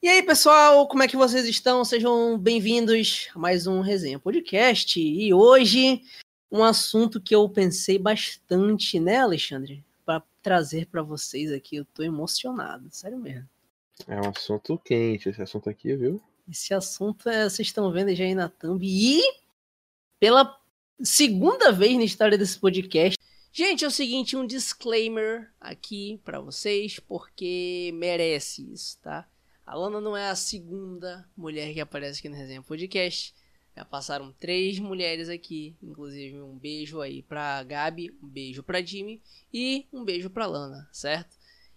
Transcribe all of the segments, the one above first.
E aí, pessoal, como é que vocês estão? Sejam bem-vindos a mais um Resenha Podcast. E hoje, um assunto que eu pensei bastante, né, Alexandre? Para trazer para vocês aqui. Eu tô emocionado, sério mesmo. É um assunto quente esse assunto aqui, viu? Esse assunto é, vocês estão vendo já aí na thumb. E pela segunda vez na história desse podcast. Gente, é o seguinte, um disclaimer aqui para vocês, porque merece isso, tá? A Lana não é a segunda mulher que aparece aqui no Resenha Podcast. Já passaram três mulheres aqui, inclusive um beijo aí pra Gabi, um beijo pra Jimmy e um beijo pra Lana, certo?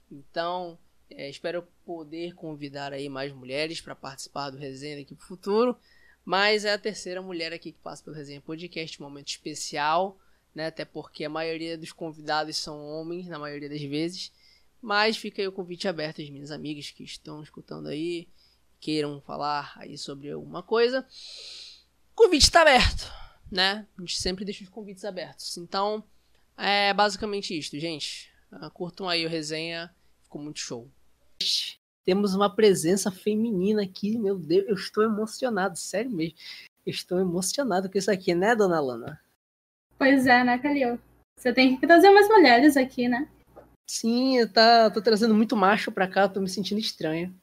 Então, é, espero poder convidar aí mais mulheres para participar do Resenha daqui pro futuro. Mas é a terceira mulher aqui que passa pelo Resenha Podcast, um momento especial, né? Até porque a maioria dos convidados são homens, na maioria das vezes. Mas fica aí o convite aberto às minhas amigas que estão escutando aí, queiram falar aí sobre alguma coisa. O convite está aberto, né? A gente sempre deixa os convites abertos. Então, é basicamente isto, gente. Uh, curtam aí o resenha, ficou muito show. Temos uma presença feminina aqui, meu Deus, eu estou emocionado, sério mesmo. Eu estou emocionado com isso aqui, né, dona Lana? Pois é, né, Calil? Você tem que trazer umas mulheres aqui, né? Sim, tá, tô trazendo muito macho pra cá, tô me sentindo estranho.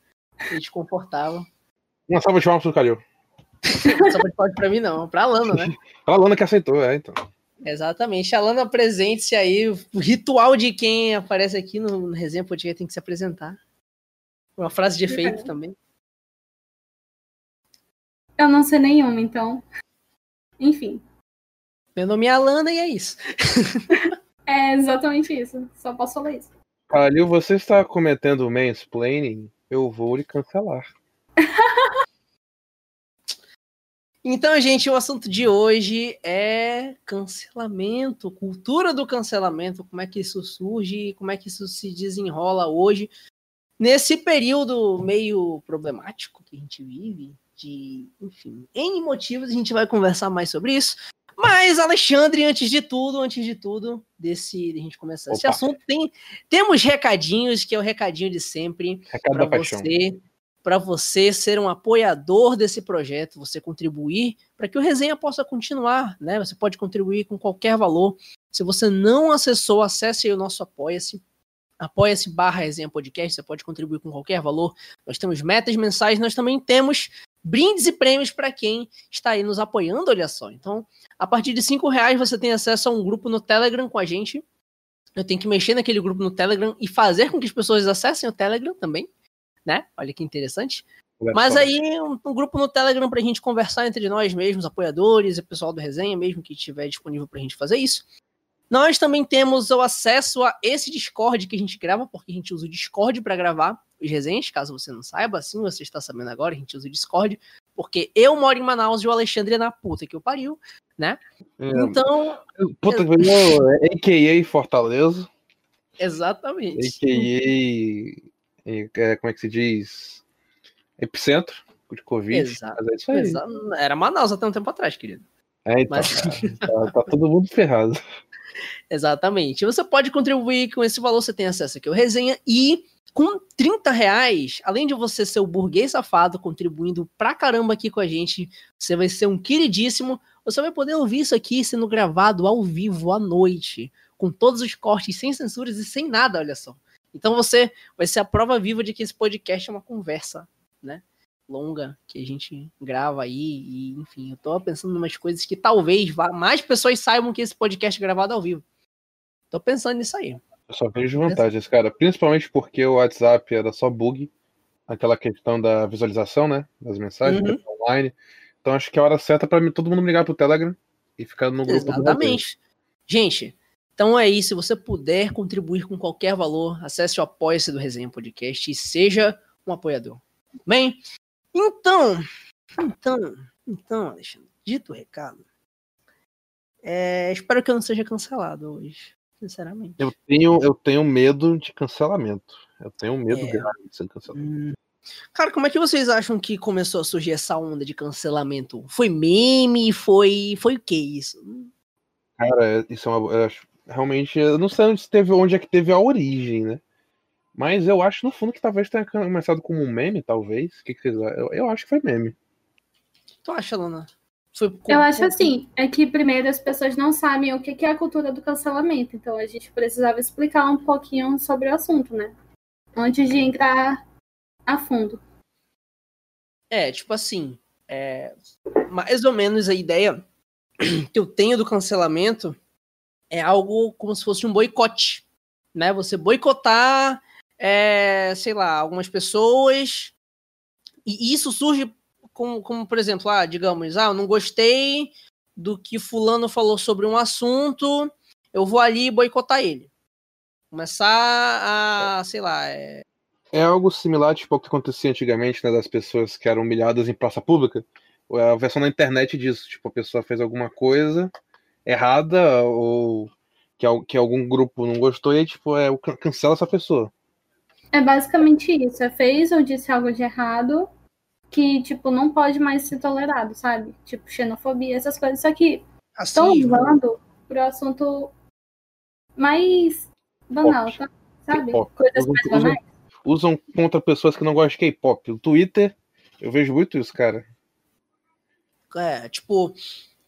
E desconfortável. Uma salva de palmas pro Calil. salva de palmas pra mim, não, pra Lana, né? pra Lana que aceitou, é, então. Exatamente. A Lana, presente-se aí. O ritual de quem aparece aqui no, no Resenha Podcast tem que se apresentar. Uma frase de efeito também. Eu não sei nenhuma, então. Enfim. Meu nome é Alana e é isso. É exatamente isso. Só posso falar isso. Calil, você está cometendo mansplaining? Eu vou lhe cancelar. então, gente, o assunto de hoje é cancelamento, cultura do cancelamento, como é que isso surge, como é que isso se desenrola hoje, nesse período meio problemático que a gente vive, de, enfim, N motivos, a gente vai conversar mais sobre isso. Mas, Alexandre, antes de tudo, antes de tudo, desse de a gente começar Opa. esse assunto, tem, temos recadinhos, que é o recadinho de sempre. Recado da você, Para você ser um apoiador desse projeto, você contribuir para que o resenha possa continuar, né? Você pode contribuir com qualquer valor. Se você não acessou, acesse aí o nosso Apoia-se. Apoia-se barra resenha podcast, você pode contribuir com qualquer valor. Nós temos metas mensais, nós também temos brindes e prêmios para quem está aí nos apoiando, olha só. Então, a partir de cinco reais você tem acesso a um grupo no Telegram com a gente. Eu tenho que mexer naquele grupo no Telegram e fazer com que as pessoas acessem o Telegram também, né? Olha que interessante. Mas aí, um, um, grupo no Telegram para a gente conversar entre nós mesmos, apoiadores e pessoal do resenha, mesmo que estiver disponível para a gente fazer isso. Nós também temos o acesso a esse Discord que a gente grava, porque a gente usa o Discord para gravar os resenhas, caso você não saiba, assim você está sabendo agora, a gente usa o Discord, porque eu moro em Manaus e o Alexandre é na puta que o pariu, né? É, então. Puta que pariu, é AKA Fortaleza. Exatamente. AKA. É, como é que se diz? Epicentro de Covid. Exato, é Exato. Era Manaus até um tempo atrás, querido. É, então, Mas... tá, tá todo mundo ferrado. Exatamente. Você pode contribuir com esse valor, você tem acesso aqui ao resenha e com 30 reais, além de você ser o burguês safado contribuindo pra caramba aqui com a gente, você vai ser um queridíssimo. Você vai poder ouvir isso aqui sendo gravado ao vivo à noite, com todos os cortes, sem censuras e sem nada, olha só. Então você vai ser a prova viva de que esse podcast é uma conversa, né? Longa que a gente grava aí, e enfim, eu tô pensando em umas coisas que talvez mais pessoas saibam que esse podcast é gravado ao vivo. Tô pensando nisso aí. Eu só vejo vantagens, cara. Principalmente porque o WhatsApp era só bug. Aquela questão da visualização, né? Das mensagens uhum. online. Então acho que é a hora certa para todo mundo ligar pro Telegram e ficar no grupo Exatamente. Gente, então é isso. Se você puder contribuir com qualquer valor, acesse o apoia-se do Resenha Podcast e seja um apoiador. Bem, então, então, então, Alexandre, dito o recado, é, espero que eu não seja cancelado hoje sinceramente. Eu tenho, eu tenho medo de cancelamento. Eu tenho medo é. grave de ser cancelado. Hum. Cara, como é que vocês acham que começou a surgir essa onda de cancelamento? Foi meme? Foi, foi o que isso? Cara, isso é uma. Eu acho, realmente, eu não sei onde, teve, onde é que teve a origem, né? Mas eu acho, no fundo, que talvez tenha começado como um meme, talvez. O que, que vocês eu, eu acho que foi meme. Tu acha, Lana? Foi eu acho assim, é que primeiro as pessoas não sabem o que é a cultura do cancelamento, então a gente precisava explicar um pouquinho sobre o assunto, né? Antes de entrar a fundo. É, tipo assim, é, mais ou menos a ideia que eu tenho do cancelamento é algo como se fosse um boicote, né? Você boicotar, é, sei lá, algumas pessoas e isso surge como, como, por exemplo, ah, digamos, ah, eu não gostei do que fulano falou sobre um assunto, eu vou ali boicotar ele. Começar a, sei lá, é... É algo similar, tipo, ao que acontecia antigamente, né, das pessoas que eram humilhadas em praça pública. A versão na internet disso, tipo, a pessoa fez alguma coisa errada ou que, que algum grupo não gostou e, tipo, é, cancela essa pessoa. É basicamente isso. É fez ou disse algo de errado, que, tipo, não pode mais ser tolerado, sabe? Tipo, xenofobia, essas coisas. Só que estão assim, usando pro assunto mais banal, tá? sabe? Coisas mais banais. Usam, usam contra pessoas que não gostam de K-pop. O Twitter, eu vejo muito isso, cara. É, tipo,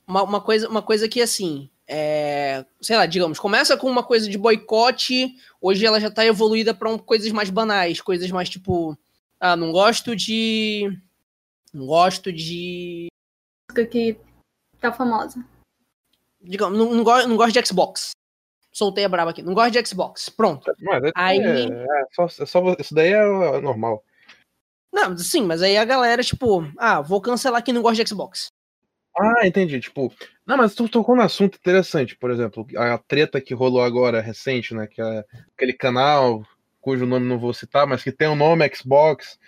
uma, uma, coisa, uma coisa que, assim, é, sei lá, digamos, começa com uma coisa de boicote, hoje ela já tá evoluída para um, coisas mais banais, coisas mais tipo, ah, não gosto de não gosto de. Música que tá famosa. Digamos, não, não, gosto, não gosto de Xbox. Soltei a braba aqui. Não gosto de Xbox. Pronto. Mas é, aí... É, é, só, é só, isso daí é normal. Não, sim, mas aí a galera, tipo, ah, vou cancelar quem não gosta de Xbox. Ah, entendi. Tipo, não, mas tu tocou num assunto interessante, por exemplo, a treta que rolou agora recente, né? Que é aquele canal cujo nome não vou citar, mas que tem o um nome Xbox,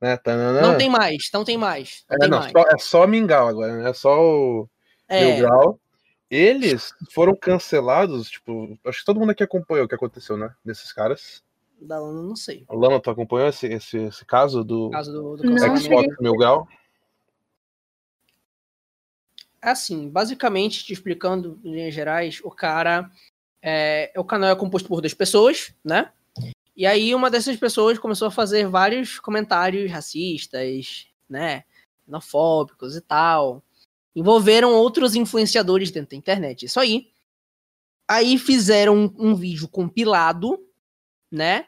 né? Não tem mais, não tem mais. Não é, tem não, mais. Só, é só Mingau agora, né? É só o é. Grau. Eles foram cancelados, tipo, acho que todo mundo aqui acompanhou o que aconteceu, né? Desses caras. Da Lana, não sei. A Lana, tu acompanhou esse, esse, esse caso do, caso do, do Xbox Mil Grau? Assim, basicamente, te explicando em linhas gerais, o cara. É, o canal é composto por duas pessoas, né? E aí uma dessas pessoas começou a fazer vários comentários racistas, né, xenofóbicos e tal. Envolveram outros influenciadores dentro da internet. Isso aí. Aí fizeram um, um vídeo compilado, né?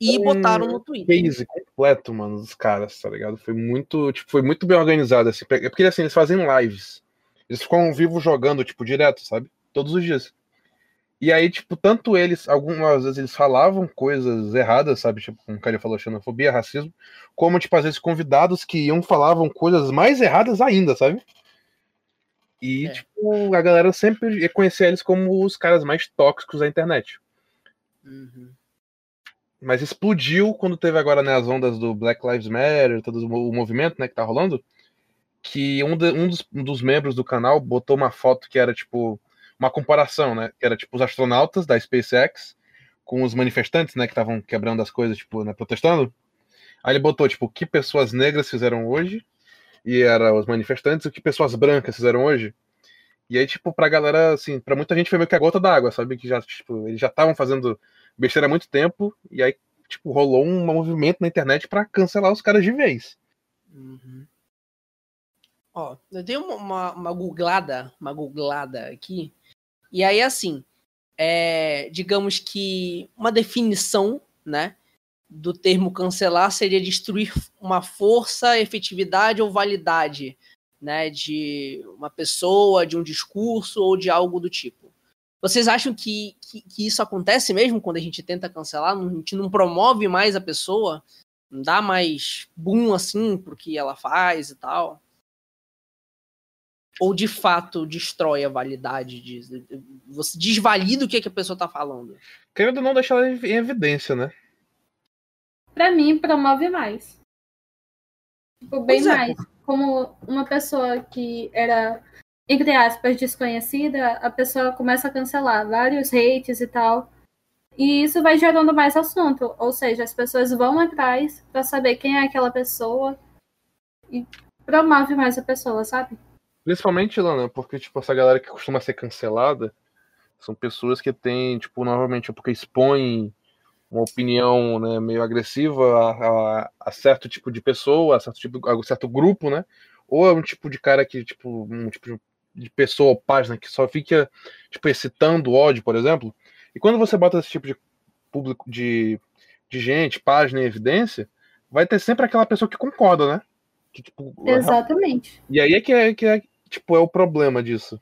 E botaram no Twitter. Case completo, mano, dos caras, tá ligado? Foi muito, tipo, foi muito bem organizado assim. É porque assim, eles fazem lives. Eles ficam vivo jogando, tipo, direto, sabe? Todos os dias. E aí, tipo, tanto eles, algumas vezes eles falavam coisas erradas, sabe? Tipo, como o cara falou, xenofobia, racismo, como, tipo, às vezes convidados que iam falavam coisas mais erradas ainda, sabe? E, é. tipo, a galera sempre reconhecia eles como os caras mais tóxicos da internet. Uhum. Mas explodiu quando teve agora né, as ondas do Black Lives Matter, todo o movimento né, que tá rolando, que um, de, um, dos, um dos membros do canal botou uma foto que era, tipo, uma comparação, né? Que era tipo os astronautas da SpaceX com os manifestantes, né? Que estavam quebrando as coisas, tipo, né, protestando. Aí ele botou, tipo, o que pessoas negras fizeram hoje, e era os manifestantes, o que pessoas brancas fizeram hoje. E aí, tipo, pra galera, assim, pra muita gente foi meio que a gota d'água, sabe? Que já, tipo, eles já estavam fazendo besteira há muito tempo, e aí, tipo, rolou um movimento na internet para cancelar os caras de vez. Uhum. Ó, eu dei uma, uma, uma googlada, uma googlada aqui, e aí, assim, é, digamos que uma definição, né, do termo cancelar seria destruir uma força, efetividade ou validade, né, de uma pessoa, de um discurso ou de algo do tipo. Vocês acham que, que, que isso acontece mesmo quando a gente tenta cancelar? A gente não promove mais a pessoa? Não dá mais boom assim pro que ela faz e tal? Ou de fato destrói a validade de, você desvalida o que, é que a pessoa está falando. Querendo não deixar ela em evidência, né? Para mim, promove mais. Tipo, bem é. mais. Como uma pessoa que era, entre aspas, desconhecida, a pessoa começa a cancelar vários hates e tal. E isso vai gerando mais assunto. Ou seja, as pessoas vão atrás para saber quem é aquela pessoa e promove mais a pessoa, sabe? Principalmente, Lana, porque, tipo, essa galera que costuma ser cancelada são pessoas que têm, tipo, novamente, é porque expõem uma opinião né, meio agressiva a, a, a, certo tipo de pessoa, a certo, tipo, a certo grupo, né? Ou é um tipo de cara que, tipo, um tipo de pessoa ou página que só fica, tipo, excitando ódio, por exemplo. E quando você bota esse tipo de público, de, de gente, página em evidência, vai ter sempre aquela pessoa que concorda, né? Que, tipo, Exatamente. E aí é que é, que é, tipo, é o problema disso.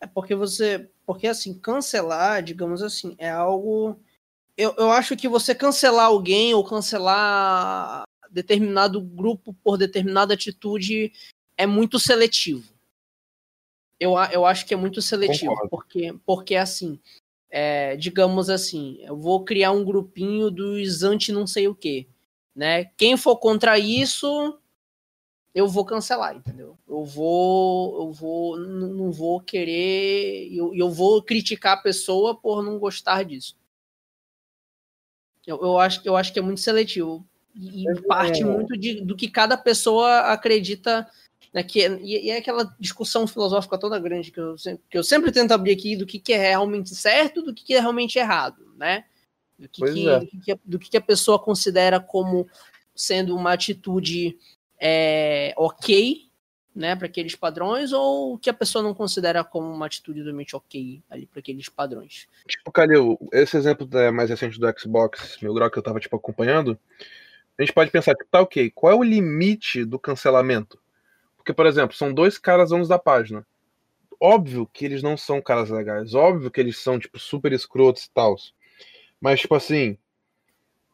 É porque você. Porque assim, cancelar, digamos assim, é algo eu, eu acho que você cancelar alguém ou cancelar determinado grupo por determinada atitude é muito seletivo. Eu, eu acho que é muito seletivo, porque, porque assim, é, digamos assim, eu vou criar um grupinho dos anti não sei o que, né? Quem for contra isso, eu vou cancelar, entendeu? Eu vou, eu vou, não vou querer, eu, eu vou criticar a pessoa por não gostar disso. Eu, eu, acho, eu acho que é muito seletivo. E, é. parte muito de, do que cada pessoa acredita. Né, que, é, e, e, é aquela discussão filosófica toda grande que eu, que eu sempre tento abrir aqui do que, que é realmente certo do que, que é realmente errado, né? Do que, que, é. do, que, do que a pessoa considera como sendo uma atitude é, ok né, para aqueles padrões, ou que a pessoa não considera como uma atitude totalmente ok ali para aqueles padrões? Tipo, Calil, esse exemplo da, mais recente do Xbox Mil Grau que eu tava tipo acompanhando, a gente pode pensar, tipo, tá ok, qual é o limite do cancelamento? Porque, por exemplo, são dois caras donos da página. Óbvio que eles não são caras legais, óbvio que eles são, tipo, super escrotos e tal. Mas, tipo assim,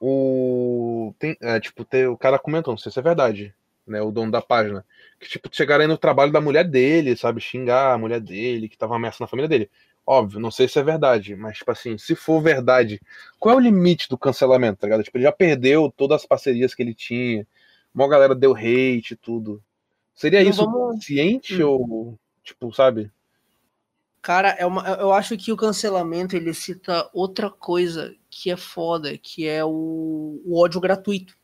o. Tem, é, tipo, tem, o cara comentou, não sei se é verdade né, o dono da página, que tipo chegaram aí no trabalho da mulher dele, sabe, xingar a mulher dele, que tava ameaçando a família dele. Óbvio, não sei se é verdade, mas tipo assim, se for verdade, qual é o limite do cancelamento, tá ligado? Tipo, ele já perdeu todas as parcerias que ele tinha, uma galera deu hate e tudo. Seria isso vamos... suficiente hum. ou tipo, sabe? Cara, é uma, eu acho que o cancelamento ele cita outra coisa que é foda, que é o, o ódio gratuito.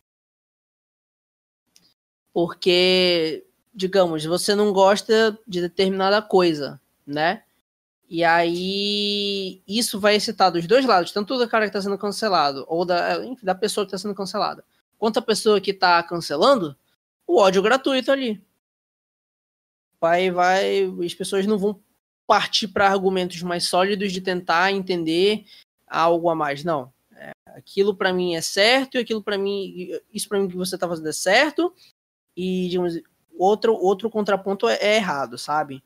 Porque, digamos, você não gosta de determinada coisa, né? E aí isso vai excitar dos dois lados, tanto do cara que está sendo cancelado, ou da, enfim, da pessoa que está sendo cancelada, quanto a pessoa que está cancelando, o ódio gratuito ali. Vai, vai, as pessoas não vão partir para argumentos mais sólidos de tentar entender algo a mais, não. É, aquilo para mim é certo, e aquilo para mim, isso para mim que você está fazendo é certo, e digamos, outro, outro contraponto é, é errado, sabe?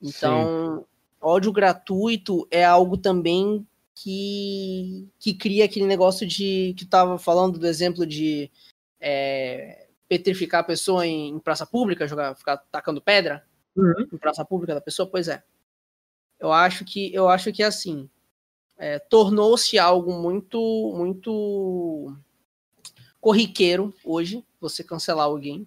Então, Sim. ódio gratuito é algo também que, que cria aquele negócio de que tava falando do exemplo de é, petrificar a pessoa em, em, praça pública, jogar, ficar tacando pedra uhum. em praça pública da pessoa, pois é. Eu acho que eu acho que assim é, tornou-se algo muito muito corriqueiro hoje você cancelar alguém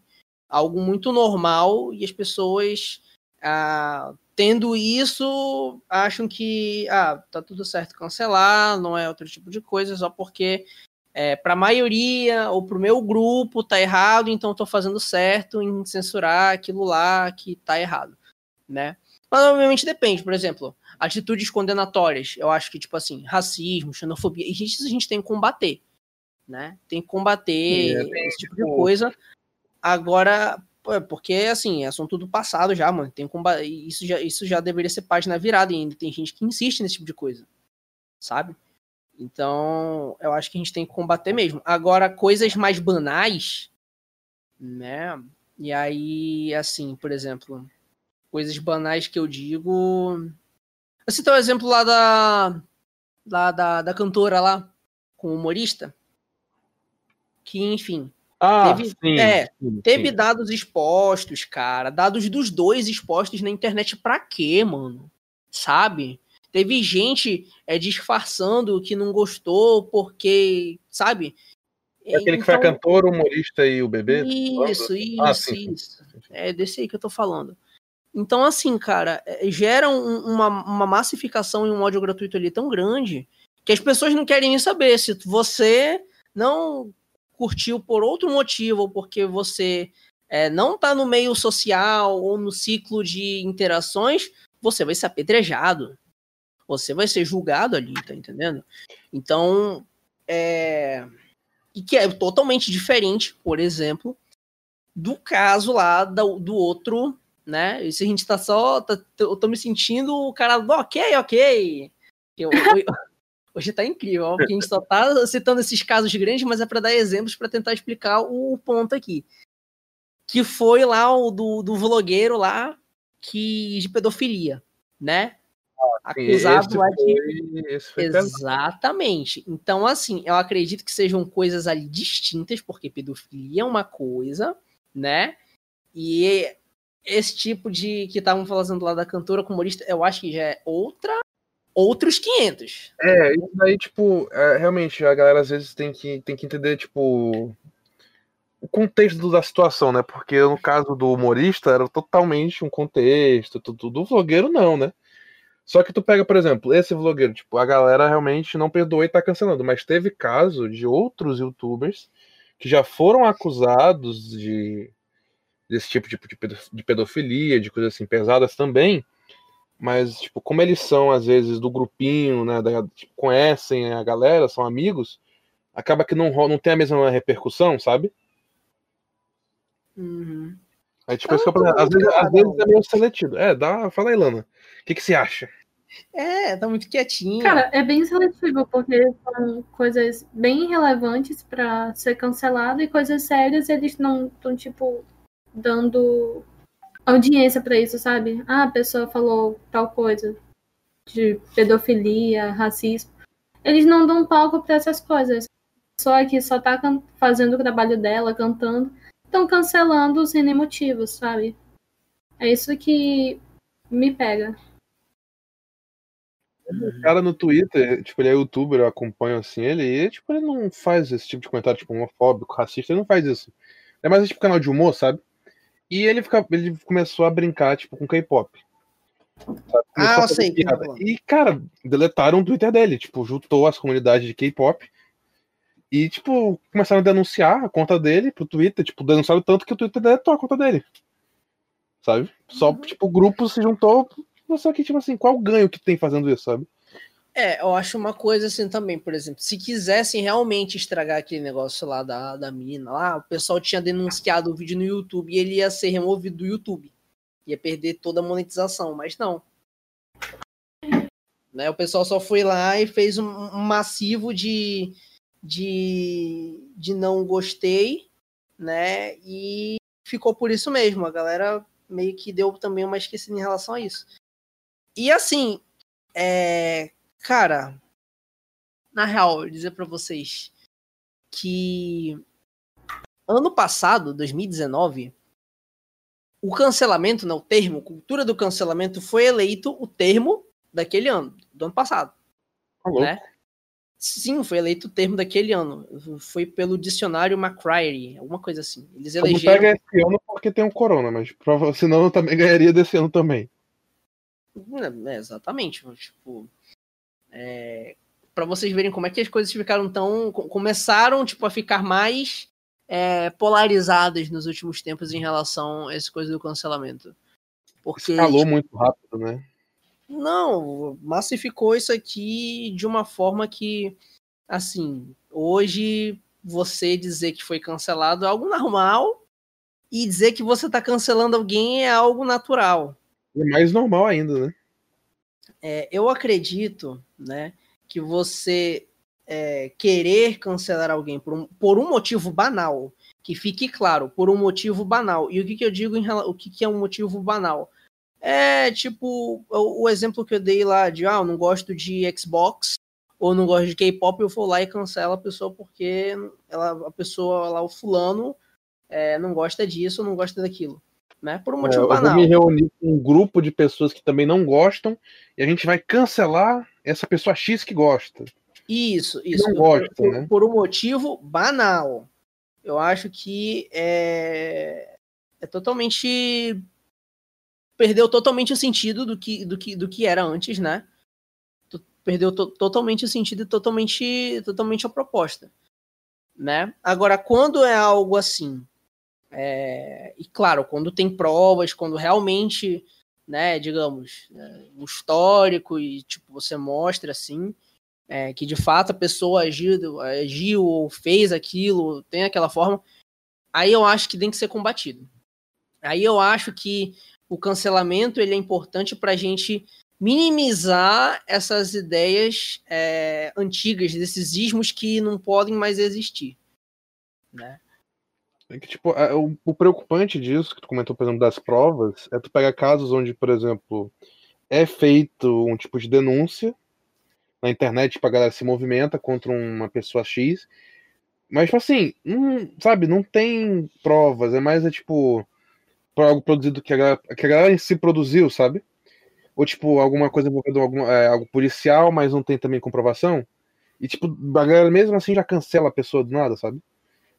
algo muito normal e as pessoas ah, tendo isso acham que ah, tá tudo certo cancelar, não é outro tipo de coisa, só porque é, para a maioria ou para o meu grupo tá errado, então estou fazendo certo em censurar aquilo lá que tá errado, né? Mas obviamente depende, por exemplo, atitudes condenatórias, eu acho que tipo assim, racismo, xenofobia, e isso a gente tem que combater, né? Tem que combater é, esse tipo de coisa, Agora, porque assim, é assunto do passado já, mano. Tem isso já isso já deveria ser página virada e ainda tem gente que insiste nesse tipo de coisa. Sabe? Então, eu acho que a gente tem que combater mesmo. Agora, coisas mais banais, né? E aí, assim, por exemplo, coisas banais que eu digo. Eu citei o exemplo lá da, lá da, da cantora lá, com o humorista. Que, enfim, ah, teve, sim, é, sim, teve sim. dados expostos, cara. Dados dos dois expostos na internet pra quê, mano? Sabe? Teve gente é, disfarçando que não gostou porque, sabe? É aquele então, que foi então cantora, o humorista e o bebê? Isso, isso, ah, sim, isso. É desse aí que eu tô falando. Então, assim, cara, é, gera um, uma, uma massificação e um ódio gratuito ali tão grande que as pessoas não querem nem saber se você não curtiu por outro motivo, ou porque você é, não está no meio social ou no ciclo de interações, você vai ser apedrejado. Você vai ser julgado ali, tá entendendo? Então, é, e que é totalmente diferente, por exemplo, do caso lá do, do outro, né? Se a gente tá só. Tá, eu tô me sentindo o cara ok, ok. Eu, eu, hoje tá incrível, ó, porque a gente só tá citando esses casos grandes, mas é para dar exemplos para tentar explicar o ponto aqui. Que foi lá o do, do vlogueiro lá que de pedofilia, né? acusado lá de. Exatamente. Então, assim, eu acredito que sejam coisas ali distintas, porque pedofilia é uma coisa, né? E esse tipo de que estavam falando lá da cantora com humorista, eu acho que já é outra. Outros 500. É, isso daí, tipo, é, realmente, a galera às vezes tem que, tem que entender, tipo, o contexto da situação, né? Porque no caso do humorista era totalmente um contexto, tudo do vlogueiro não, né? Só que tu pega, por exemplo, esse vlogueiro, tipo, a galera realmente não perdoa e tá cancelando, mas teve caso de outros youtubers que já foram acusados de desse tipo de, de pedofilia, de coisas assim pesadas também, mas tipo, como eles são às vezes do grupinho, né, da, tipo, conhecem a galera, são amigos, acaba que não não tem a mesma repercussão, sabe? Uhum. Aí, tipo, isso que eu, às, vezes, às vezes é meio seletivo. É, dá, fala aí, Lana. O que, que você acha? É, tá muito quietinho. Cara, é bem seletivo, porque são coisas bem relevantes para ser cancelado e coisas sérias eles não estão, tipo, dando audiência para isso, sabe? Ah, a pessoa falou tal coisa de pedofilia, racismo. Eles não dão palco para essas coisas. Só que só tá fazendo o trabalho dela, cantando, estão cancelando sem nem motivos, sabe? É isso que me pega. O cara no Twitter, tipo, ele é youtuber, eu acompanho assim ele, e tipo, ele não faz esse tipo de comentário, tipo, homofóbico, racista, ele não faz isso. É mais tipo canal de humor, sabe? E ele, fica, ele começou a brincar, tipo, com K-pop. Ah, eu sei. E, cara, deletaram o Twitter dele, tipo, juntou as comunidades de K-pop e, tipo, começaram a denunciar a conta dele pro Twitter, tipo, denunciaram tanto que o Twitter deletou a conta dele. Sabe? Só, uhum. tipo, o grupo se juntou só que, tipo assim, qual o ganho que tem fazendo isso, sabe? É, eu acho uma coisa assim também, por exemplo, se quisessem realmente estragar aquele negócio lá da, da mina lá, o pessoal tinha denunciado o vídeo no YouTube e ele ia ser removido do YouTube. Ia perder toda a monetização, mas não. Né, o pessoal só foi lá e fez um massivo de, de, de não gostei, né? E ficou por isso mesmo. A galera meio que deu também uma esquecida em relação a isso. E assim, é, cara, na real, dizer para vocês que ano passado, 2019, o cancelamento, não, o termo, cultura do cancelamento foi eleito o termo daquele ano, do ano passado. Alô? Né? Sim, foi eleito o termo daquele ano. Foi pelo dicionário McCreary, alguma coisa assim. Eles elegeram. Não pega esse ano porque tem um corona, mas senão eu também ganharia desse ano também. É, exatamente. Tipo, é, para vocês verem como é que as coisas ficaram tão. começaram tipo, a ficar mais é, polarizadas nos últimos tempos em relação a essa coisa do cancelamento. Porque. Escalou tipo, muito rápido, né? Não, massificou isso aqui de uma forma que, assim, hoje você dizer que foi cancelado é algo normal e dizer que você está cancelando alguém é algo natural. É mais normal ainda, né? É, eu acredito, né, que você é, querer cancelar alguém por um, por um motivo banal, que fique claro, por um motivo banal. E o que, que eu digo em o que, que é um motivo banal? É tipo o, o, exemplo que eu dei lá de ah, eu não gosto de Xbox ou não gosto de K-pop, eu vou lá e cancelo a pessoa porque ela, a pessoa lá, o fulano, é, não gosta disso, não gosta daquilo né? Por um é, motivo é, banal. Eu vou me reunir com um grupo de pessoas que também não gostam e a gente vai cancelar essa pessoa X que gosta. Isso, isso. Não gosta, por, né? por um motivo banal. Eu acho que é, é totalmente perdeu totalmente o sentido do que, do que, do que era antes, né? Perdeu to totalmente o sentido e totalmente, totalmente a proposta, né? Agora, quando é algo assim é, e claro, quando tem provas, quando realmente, né, digamos, é, o histórico e tipo você mostra assim, é, que de fato a pessoa agiu, agiu ou fez aquilo, tem aquela forma, aí eu acho que tem que ser combatido. Aí eu acho que o cancelamento ele é importante para a gente minimizar essas ideias é, antigas, desses ismos que não podem mais existir. Né? É que, tipo, é, o, o, preocupante disso, que tu comentou, por exemplo, das provas, é tu pegar casos onde, por exemplo, é feito um tipo de denúncia na internet, tipo, a galera se movimenta contra uma pessoa X, mas, tipo assim, não, sabe, não tem provas, é mais, é tipo, algo produzido que a, galera, que a galera si produziu, sabe? Ou, tipo, alguma coisa envolvendo algum, é, algo policial, mas não tem também comprovação. E, tipo, a galera mesmo assim já cancela a pessoa do nada, sabe?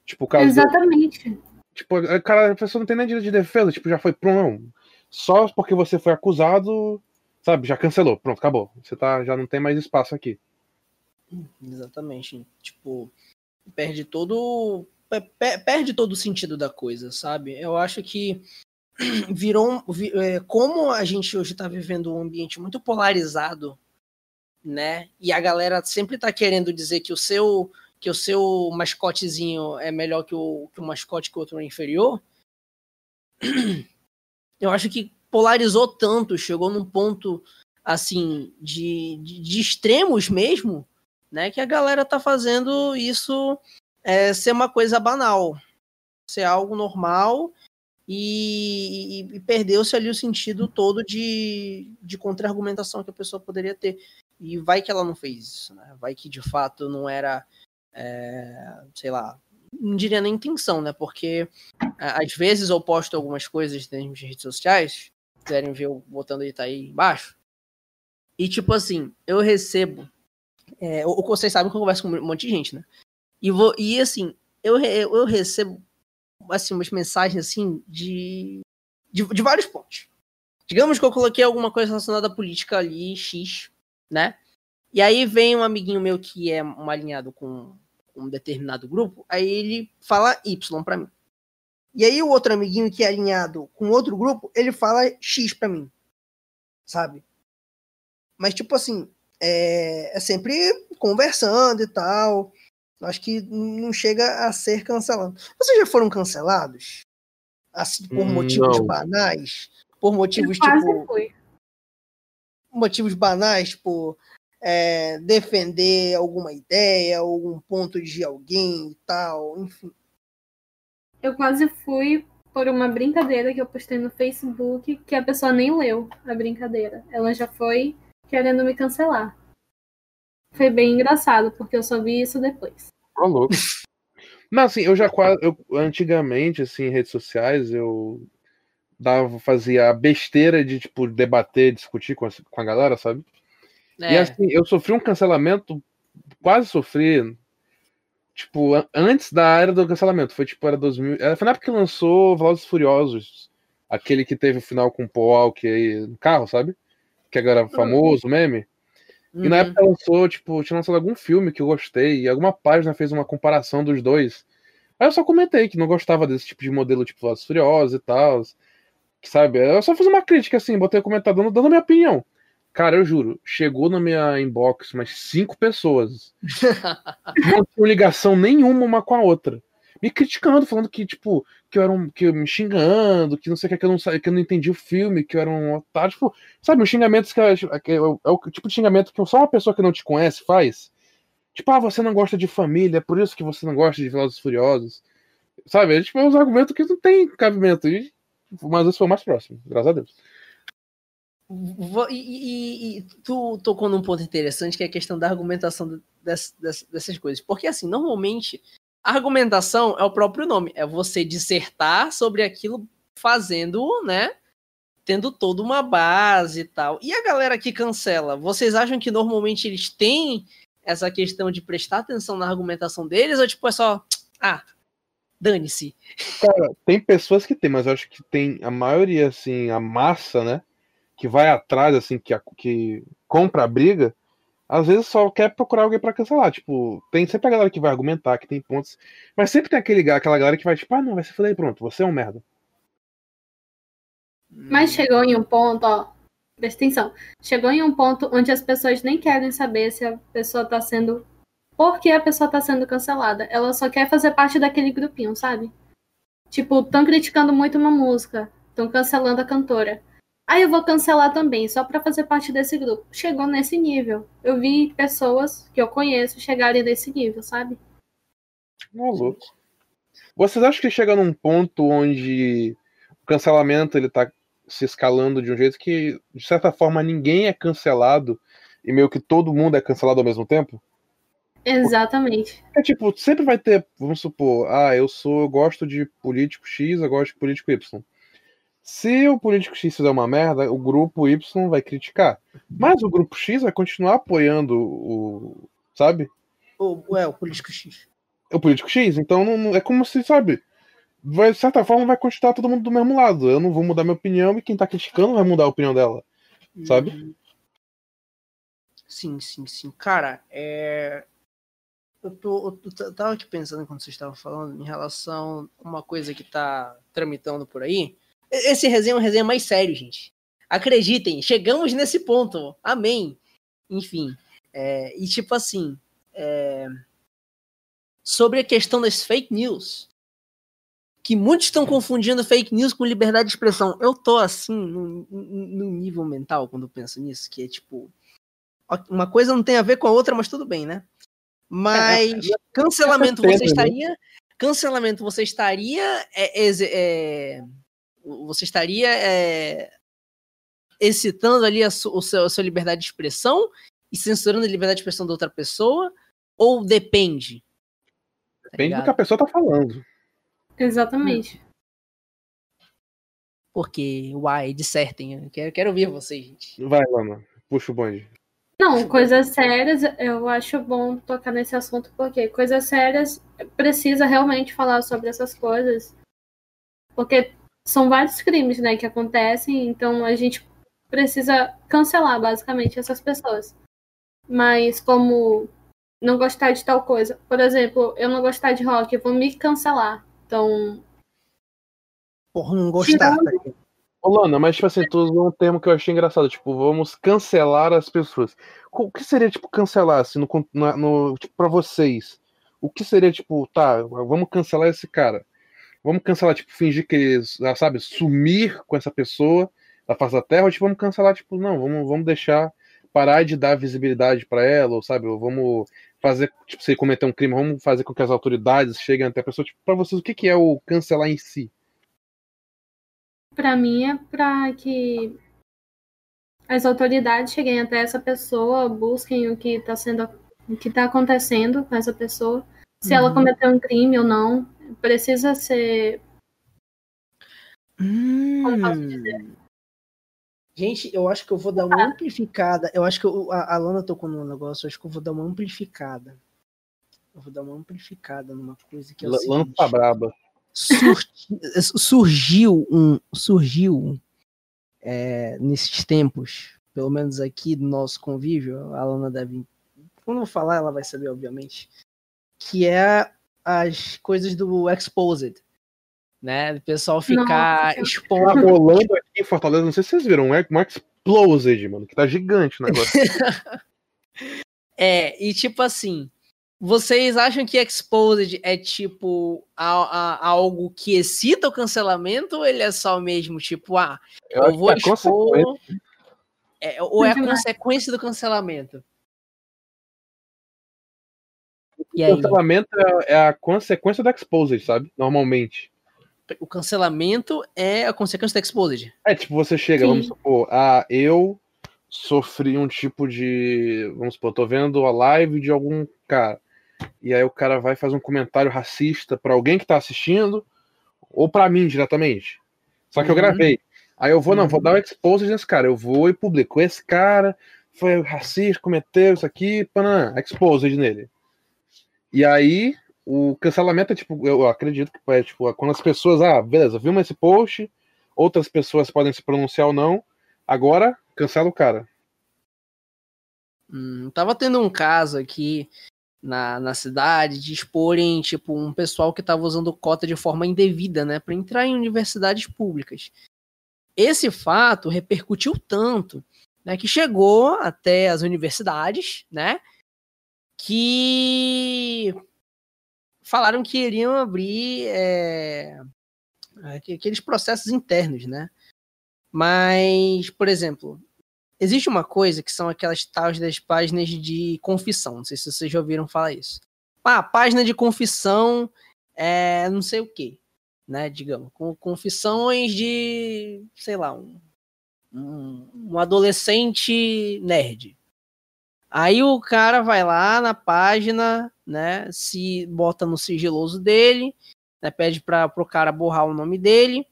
Tipo, o. Exatamente. tipo, cara, a pessoa não tem nem direito de defesa, tipo, já foi pronto. Só porque você foi acusado, sabe, já cancelou. Pronto, acabou. Você tá, já não tem mais espaço aqui. Exatamente. Tipo, perde todo. Perde todo o sentido da coisa, sabe? Eu acho que virou. É, como a gente hoje tá vivendo um ambiente muito polarizado, né? E a galera sempre tá querendo dizer que o seu que o seu mascotezinho é melhor que o, que o mascote que o outro é inferior, eu acho que polarizou tanto, chegou num ponto assim de, de, de extremos mesmo, né? Que a galera tá fazendo isso é, ser uma coisa banal, ser algo normal e, e, e perdeu-se ali o sentido todo de, de contra-argumentação que a pessoa poderia ter. E vai que ela não fez isso, né? Vai que de fato não era é, sei lá, não diria nem intenção, né? Porque às vezes eu posto algumas coisas nas redes sociais, quiserem ver eu botando aí, tá aí embaixo. E tipo assim, eu recebo. É, ou vocês sabem que eu converso com um monte de gente, né? E, vou, e assim, eu, eu recebo assim, umas mensagens assim de, de, de vários pontos. Digamos que eu coloquei alguma coisa relacionada à política ali, X, né? E aí vem um amiguinho meu que é um alinhado com um determinado grupo, aí ele fala Y para mim. E aí o outro amiguinho que é alinhado com outro grupo, ele fala X para mim. Sabe? Mas tipo assim, é, é sempre conversando e tal. Acho que não chega a ser cancelado. Vocês já foram cancelados? Assim, por hum, motivos não. banais? Por motivos tipo. Foi. Motivos banais, tipo, é, defender alguma ideia, algum ponto de alguém e tal, enfim. Eu quase fui por uma brincadeira que eu postei no Facebook que a pessoa nem leu a brincadeira. Ela já foi querendo me cancelar. Foi bem engraçado, porque eu só vi isso depois. Ô, louco. Não, assim, eu já quase. Eu, antigamente, assim, em redes sociais, eu dava, fazia a besteira de, tipo, debater, discutir com a, com a galera, sabe? É. E assim, eu sofri um cancelamento, quase sofri, tipo, antes da era do cancelamento. Foi tipo, era 2000. Foi na época que lançou Velozes Furiosos, aquele que teve o final com o Paul Walker no carro, sabe? Que agora é famoso, meme. Uhum. E na uhum. época lançou, tipo, tinha lançado algum filme que eu gostei, e alguma página fez uma comparação dos dois. Aí eu só comentei que não gostava desse tipo de modelo, tipo Velozes Furiosos e tal. Sabe? Eu só fiz uma crítica assim, botei o comentário dando, dando a minha opinião. Cara, eu juro, chegou na minha inbox umas cinco pessoas. não ligação nenhuma uma com a outra. Me criticando, falando que, tipo, que eu era um. que eu me xingando, que não sei o que, que eu não que eu não entendi o filme, que eu era um otário. Tipo, sabe, os xingamentos que é, é, é, o tipo de xingamento que só uma pessoa que não te conhece faz. Tipo, ah, você não gosta de família, é por isso que você não gosta de Velozes Furiosos. Sabe? É, tipo, é uns argumentos que não tem cabimento. E, mas esse foi o mais próximo, graças a Deus. E, e, e, tu tocou num ponto interessante que é a questão da argumentação dessas, dessas coisas. Porque, assim, normalmente, argumentação é o próprio nome. É você dissertar sobre aquilo fazendo, né? Tendo toda uma base e tal. E a galera que cancela, vocês acham que normalmente eles têm essa questão de prestar atenção na argumentação deles? Ou, tipo, é só. Ah, dane-se. Cara, tem pessoas que tem, mas eu acho que tem a maioria, assim, a massa, né? Que vai atrás, assim, que, que compra a briga, às vezes só quer procurar alguém para cancelar. Tipo, tem sempre a galera que vai argumentar, que tem pontos. Mas sempre tem aquele, aquela galera que vai, tipo, ah, não, vai se fuder pronto, você é um merda. Mas chegou em um ponto, ó. presta atenção. Chegou em um ponto onde as pessoas nem querem saber se a pessoa tá sendo. Por que a pessoa tá sendo cancelada? Ela só quer fazer parte daquele grupinho, sabe? Tipo, estão criticando muito uma música, estão cancelando a cantora. Aí eu vou cancelar também, só para fazer parte desse grupo. Chegou nesse nível. Eu vi pessoas que eu conheço chegarem nesse nível, sabe? Maluco. Vocês acham que chega num ponto onde o cancelamento ele tá se escalando de um jeito que, de certa forma, ninguém é cancelado e meio que todo mundo é cancelado ao mesmo tempo? Exatamente. É tipo, sempre vai ter, vamos supor, ah, eu sou, eu gosto de político X, eu gosto de político Y. Se o político X fizer uma merda, o grupo Y vai criticar. Mas o grupo X vai continuar apoiando o. Sabe? O, é, o político X. O político X. Então não, é como se, sabe? Vai, de certa forma, vai continuar todo mundo do mesmo lado. Eu não vou mudar minha opinião e quem tá criticando vai mudar a opinião dela. Sabe? Uhum. Sim, sim, sim. Cara, é. Eu, tô, eu tava aqui pensando quando você estava falando em relação a uma coisa que tá tramitando por aí esse resenha é um resenha mais sério, gente. Acreditem, chegamos nesse ponto. Amém. Enfim. É, e tipo assim. É, sobre a questão das fake news. Que muitos estão confundindo fake news com liberdade de expressão. Eu tô assim, num, num nível mental quando eu penso nisso, que é tipo. Uma coisa não tem a ver com a outra, mas tudo bem, né? Mas é, cancelamento você estaria. Cancelamento você estaria é, é, você estaria é, excitando ali a, su, a, sua, a, sua, liberdade de expressão e censurando a liberdade de expressão da outra pessoa? Ou depende? Tá depende do que a pessoa tá falando. Exatamente. Porque, uai, dissertem. Eu quero, quero ouvir vocês, gente. Vai, Lama. Puxa o bonde. Não, coisas sérias, eu acho bom tocar nesse assunto, porque coisas sérias precisa realmente falar sobre essas coisas. Porque são vários crimes, né, que acontecem, então a gente precisa cancelar basicamente essas pessoas. Mas como não gostar de tal coisa, por exemplo, eu não gostar de rock, eu vou me cancelar. Então, por não gostar. Tirando... Lana, mas tipo assim, tu usou um termo que eu achei engraçado, tipo, vamos cancelar as pessoas. O que seria, tipo, cancelar, assim, no, no, no tipo, pra vocês? O que seria, tipo, tá, vamos cancelar esse cara? Vamos cancelar, tipo, fingir que, sabe, sumir com essa pessoa da face da terra, ou tipo, vamos cancelar, tipo, não, vamos, vamos deixar parar de dar visibilidade para ela, ou sabe, ou vamos fazer, tipo, se cometer um crime, vamos fazer com que as autoridades cheguem até a pessoa, tipo, para vocês, o que, que é o cancelar em si? Para mim é para que as autoridades cheguem até essa pessoa, busquem o que está sendo, o que está acontecendo com essa pessoa, se uhum. ela cometeu um crime ou não, precisa ser. Hum. Como posso dizer? Gente, eu acho que eu vou dar uma ah. amplificada. Eu acho que eu, a, a Lana tocou num negócio, eu acho que eu vou dar uma amplificada. Eu vou dar uma amplificada numa coisa que é o Lana tá braba. surgiu um. Surgiu é, nesses tempos, pelo menos aqui do nosso convívio, a Lana deve. Quando eu falar, ela vai saber, obviamente. Que é as coisas do Exposed. Né? O pessoal ficar expondo. Tá rolando aqui em Fortaleza, não sei se vocês viram, um Exposed, mano, que tá gigante o negócio. é, e tipo assim, vocês acham que Exposed é tipo a, a, algo que excita o cancelamento ou ele é só mesmo tipo, ah, eu, eu vou é expor. É, ou é a consequência do cancelamento? E o cancelamento é, é a consequência da Exposed, sabe? Normalmente. O cancelamento é a consequência da Exposed. É, tipo, você chega, Sim. vamos supor, ah, eu sofri um tipo de. Vamos supor, tô vendo a live de algum cara. E aí o cara vai fazer um comentário racista para alguém que tá assistindo, ou para mim diretamente. Só que uhum. eu gravei. Aí eu vou, não, vou uhum. dar o exposed nesse cara. Eu vou e publico. Esse cara foi racista, cometeu isso aqui, panã, exposed nele. E aí, o cancelamento é tipo, eu acredito que é tipo, quando as pessoas, ah, beleza, vimos esse post, outras pessoas podem se pronunciar ou não, agora cancela o cara. Hum, tava tendo um caso aqui na, na cidade de exporem, tipo, um pessoal que tava usando cota de forma indevida, né, para entrar em universidades públicas. esse fato repercutiu tanto né, que chegou até as universidades, né, que falaram que iriam abrir é, aqueles processos internos, né? Mas, por exemplo, existe uma coisa que são aquelas tais das páginas de confissão. Não sei se vocês já ouviram falar isso. Ah, página de confissão é não sei o que, né? Digamos, com confissões de, sei lá, um, um, um adolescente nerd. Aí o cara vai lá na página, né? Se bota no sigiloso dele, né, pede para o cara borrar o nome dele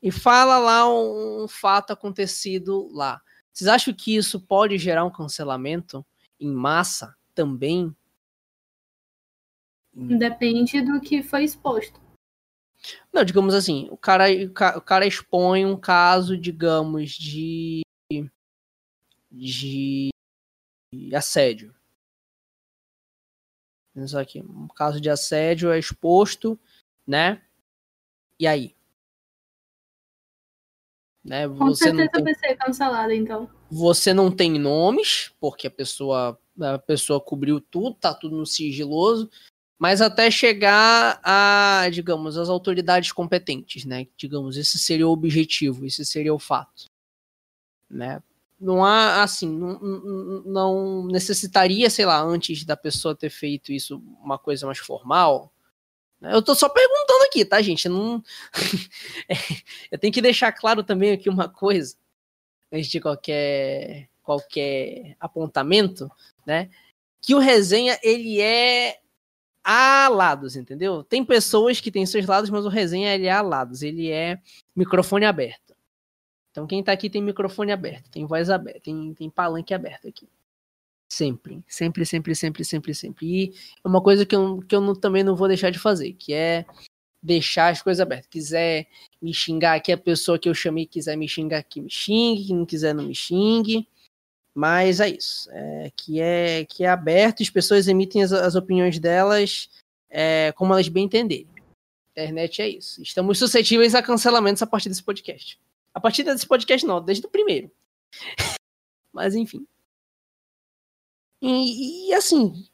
e fala lá um, um fato acontecido lá. Vocês acham que isso pode gerar um cancelamento em massa também? Depende do que foi exposto. Não, digamos assim, o cara, o cara expõe um caso, digamos, de de assédio. Isso aqui, um caso de assédio é exposto, né? E aí? Né? Com você certeza tem... vai ser cancelada, então. Você não tem nomes, porque a pessoa a pessoa cobriu tudo, tá tudo no sigiloso, mas até chegar a, digamos, as autoridades competentes, né? Digamos, esse seria o objetivo, esse seria o fato, né? Não há assim, não, não, necessitaria, sei lá, antes da pessoa ter feito isso uma coisa mais formal. Eu tô só perguntando aqui, tá, gente? Eu não eu tenho que deixar claro também aqui uma coisa antes de qualquer qualquer apontamento, né? Que o resenha ele é a lados, entendeu? Tem pessoas que têm seus lados, mas o resenha ele é a lados, ele é microfone aberto. Então quem tá aqui tem microfone aberto, tem voz aberta, tem, tem palanque aberto aqui. Sempre, sempre, sempre, sempre, sempre, sempre. E uma coisa que eu, que eu não, também não vou deixar de fazer, que é deixar as coisas abertas. Quiser me xingar aqui, a pessoa que eu chamei quiser me xingar aqui, me xingue, que não quiser, não me xingue. Mas é isso. É, que, é, que é aberto, as pessoas emitem as, as opiniões delas é, como elas bem entenderem. internet é isso. Estamos suscetíveis a cancelamentos a partir desse podcast. A partir desse podcast, não, desde o primeiro. Mas enfim. E, e assim.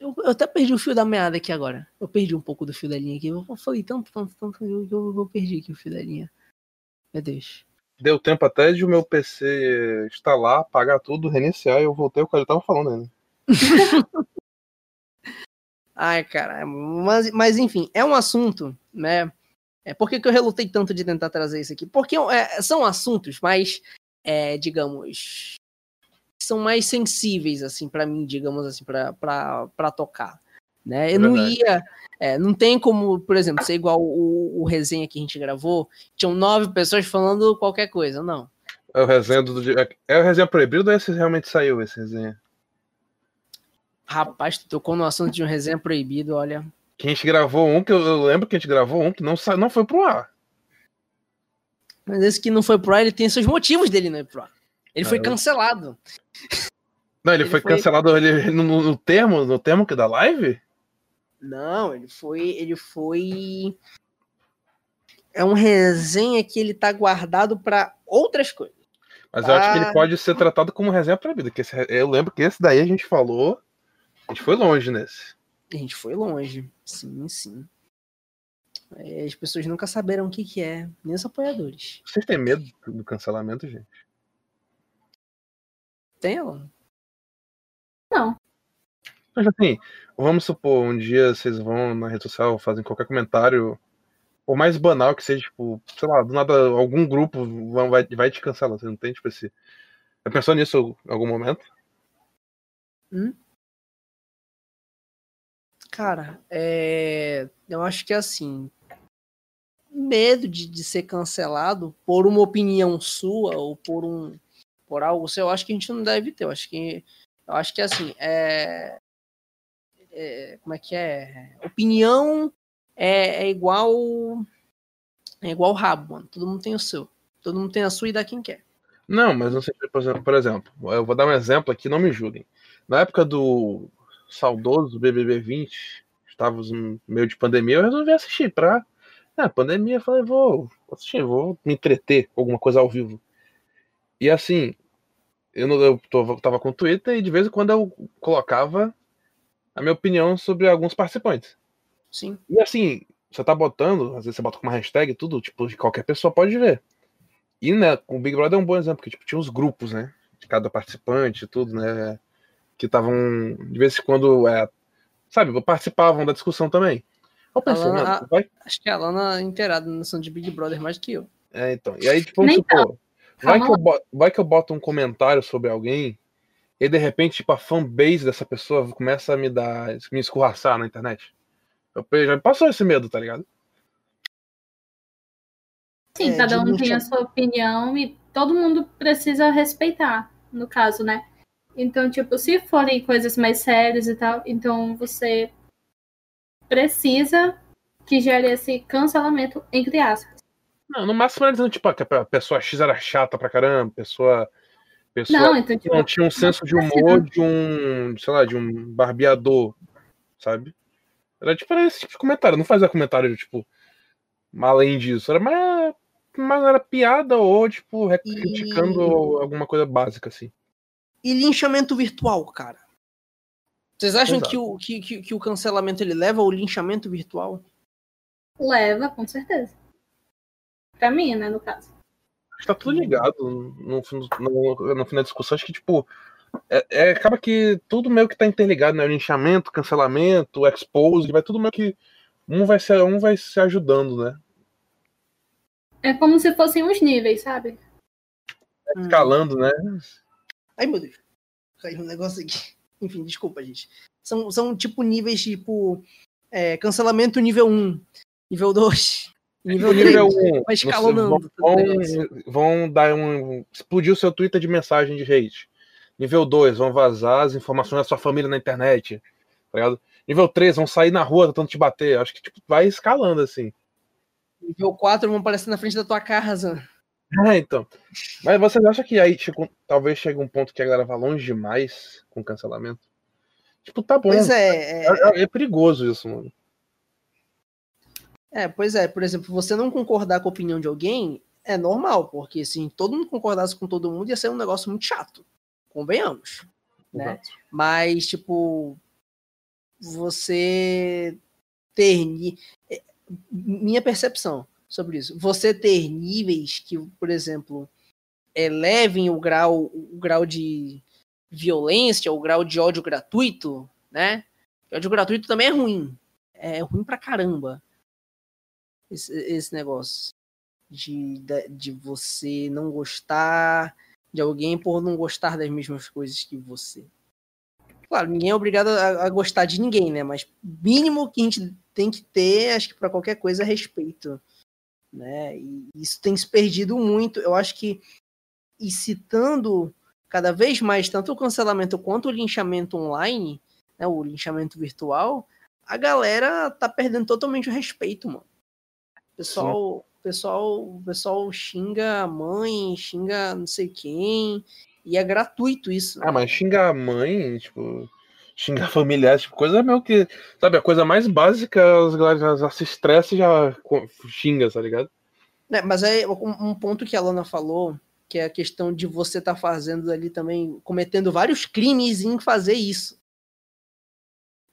Eu, eu, até perdi o fio da meada aqui agora. Eu perdi um pouco do fio da linha aqui. Eu falei tanto, tanto, tanto. Eu, eu, eu perdi aqui o fio da linha. Meu Deus. Deu tempo até de o meu PC instalar, apagar tudo, reiniciar e eu voltei o que eu tava falando ainda. Ai, cara, mas, mas enfim, é um assunto, né? É, por que, que eu relutei tanto de tentar trazer isso aqui? Porque é, são assuntos mais, é, digamos, são mais sensíveis, assim, para mim, digamos assim, para tocar. Né? Eu não ia. É, não tem como, por exemplo, ser igual o, o, resenha que a gente gravou. Tinham nove pessoas falando qualquer coisa, não. É o resenha do. É o resenha proibido ou esse realmente saiu, esse resenha? Rapaz, tu tocou no assunto de um resenha proibido, olha. Que a gente gravou um, que eu, eu lembro que a gente gravou um que não, não foi pro ar. Mas esse que não foi pro ar, ele tem seus motivos dele não ir pro ar. Ele ah, foi eu... cancelado. Não, ele, ele foi, foi, cancelado ele, no, no, termo, no termo que da live? Não, ele foi, ele foi é um resenha que ele tá guardado para outras coisas. Mas tá... eu acho que ele tá? pode ser tratado como resenha proibida, que esse, eu lembro que esse daí a gente falou, a gente foi longe nesse. A gente foi longe. Sim, sim. É, as pessoas nunca saberão o que, que é, nem os apoiadores. Vocês têm medo do cancelamento, gente? Tem, Alan? Não. Mas assim, vamos supor, um dia vocês vão na rede social, fazem qualquer comentário, ou mais banal que seja, tipo, sei lá, do nada algum grupo vai, vai te cancelar. Você não tem, tipo, esse. Já pensou nisso em algum momento? Hum? Cara, é... eu acho que assim, medo de, de ser cancelado por uma opinião sua ou por um por algo, eu acho que a gente não deve ter. Eu acho que eu acho que assim, é, é como é que é? Opinião é, é igual é igual rabo, mano. Todo mundo tem o seu. Todo mundo tem a sua e dá quem quer. Não, mas não sei, por exemplo, eu vou dar um exemplo aqui, não me julguem. Na época do saudoso BBB 20, estávamos no meio de pandemia, eu resolvi assistir para Ah, pandemia, falei, vou assistir, vou me entreter com alguma coisa ao vivo. E assim, eu, não, eu tô, tava com o Twitter e de vez em quando eu colocava a minha opinião sobre alguns participantes. Sim. E assim, você tá botando, às vezes você bota com uma hashtag tudo, tipo, qualquer pessoa pode ver. E, né, o Big Brother é um bom exemplo, porque tipo, tinha os grupos, né? De cada participante e tudo, né? Que estavam, de vez em quando, é, sabe, participavam da discussão também. Eu pensei, Lana, mano, vai... Acho que a Lana é inteirada na noção de Big Brother mais do que eu. É, então. E aí, tipo, vamos supor, vai que, eu boto, vai que eu boto um comentário sobre alguém e de repente, tipo, a fanbase dessa pessoa começa a me dar, me escorraçar na internet. Eu já passou esse medo, tá ligado? Sim, é, cada um tem a sua opinião e todo mundo precisa respeitar, no caso, né? Então, tipo, se forem coisas mais sérias e tal, então você precisa que gere esse cancelamento, entre aspas. Não, no máximo eles dizendo, tipo, que a pessoa X era chata pra caramba, pessoa. pessoa não, então, tipo, não tinha um senso de humor de um, sei lá, de um barbeador, sabe? Era tipo era esse tipo de comentário, não fazia comentário, tipo, além disso. Era mais, mais era piada ou, tipo, criticando e... alguma coisa básica, assim. E linchamento virtual, cara. Vocês acham que o, que, que, que, o cancelamento ele leva ao linchamento virtual? Leva, com certeza. Pra mim, né, no caso. Tá tudo ligado no, no, no, no fim da discussão. Acho que, tipo, é, é, acaba que tudo meio que tá interligado, né? O linchamento, cancelamento, expose, vai tudo meio que. Um vai, ser, um vai se ajudando, né? É como se fossem uns níveis, sabe? Escalando, né? Ai, meu Deus. Caiu um negócio aqui. Enfim, desculpa, gente. São, são tipo níveis, tipo. É, cancelamento nível 1, nível 2, nível 3. Nível 1, vai escalonando. Vão, vão dar um. Explodir o seu Twitter de mensagem de hate. Nível 2, vão vazar as informações da sua família na internet. Tá ligado? Nível 3, vão sair na rua tentando te bater. Acho que tipo, vai escalando assim. Nível 4 vão aparecer na frente da tua casa. É, então. Mas vocês acham que aí tipo, talvez chegue um ponto que a galera vá longe demais com cancelamento? Tipo, tá bom. Pois é, é... É, é perigoso isso, mano. É, pois é. Por exemplo, você não concordar com a opinião de alguém é normal, porque se todo mundo concordasse com todo mundo, ia ser um negócio muito chato. Convenhamos. Né? Mas, tipo, você ter. É, minha percepção sobre isso. Você ter níveis que, por exemplo, elevem o grau, o grau de violência, o grau de ódio gratuito, né? O ódio gratuito também é ruim. É ruim pra caramba. Esse, esse negócio de, de você não gostar de alguém por não gostar das mesmas coisas que você. Claro, ninguém é obrigado a, a gostar de ninguém, né? Mas mínimo que a gente tem que ter, acho que para qualquer coisa, é respeito né? E isso tem se perdido muito. Eu acho que e citando cada vez mais tanto o cancelamento quanto o linchamento online, né, o linchamento virtual, a galera tá perdendo totalmente o respeito, mano. O pessoal, pessoal, pessoal xinga a mãe, xinga não sei quem, e é gratuito isso. Ah, mas xinga a mãe, tipo, xingar familiares, tipo, coisa meio que. Sabe, a coisa mais básica, as galera já, já se estressa e já xinga, tá ligado? É, mas é um, ponto que a Lana falou, que é a questão de você estar tá fazendo ali também, cometendo vários crimes em fazer isso.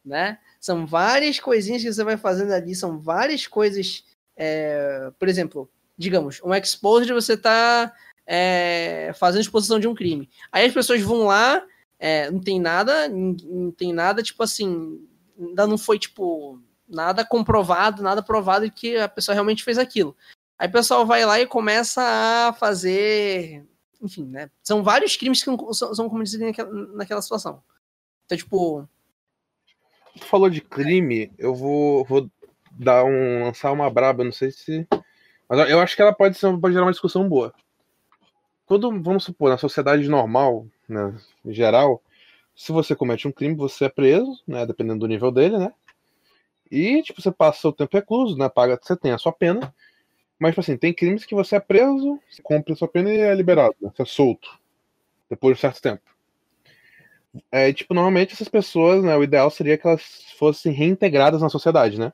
Né? São várias coisinhas que você vai fazendo ali, são várias coisas. É, por exemplo, digamos, um exposed você tá é, fazendo exposição de um crime. Aí as pessoas vão lá é, não tem nada, não tem nada, tipo assim, ainda não foi, tipo, nada comprovado, nada provado que a pessoa realmente fez aquilo. Aí o pessoal vai lá e começa a fazer. Enfim, né? São vários crimes que são, são cometidos naquela, naquela situação. Então, tipo. Tu falou de crime, eu vou, vou dar um. lançar uma braba, não sei se. Mas eu acho que ela pode, ser, pode gerar uma discussão boa. Quando, vamos supor, na sociedade normal, né, em geral, se você comete um crime, você é preso, né, dependendo do nível dele, né? E, tipo, você passa seu tempo recluso, né? Paga, você tem a sua pena. Mas, tipo assim, tem crimes que você é preso, você cumpre a sua pena e é liberado, né? Você é solto. Depois de um certo tempo. É, tipo, normalmente essas pessoas, né? O ideal seria que elas fossem reintegradas na sociedade, né?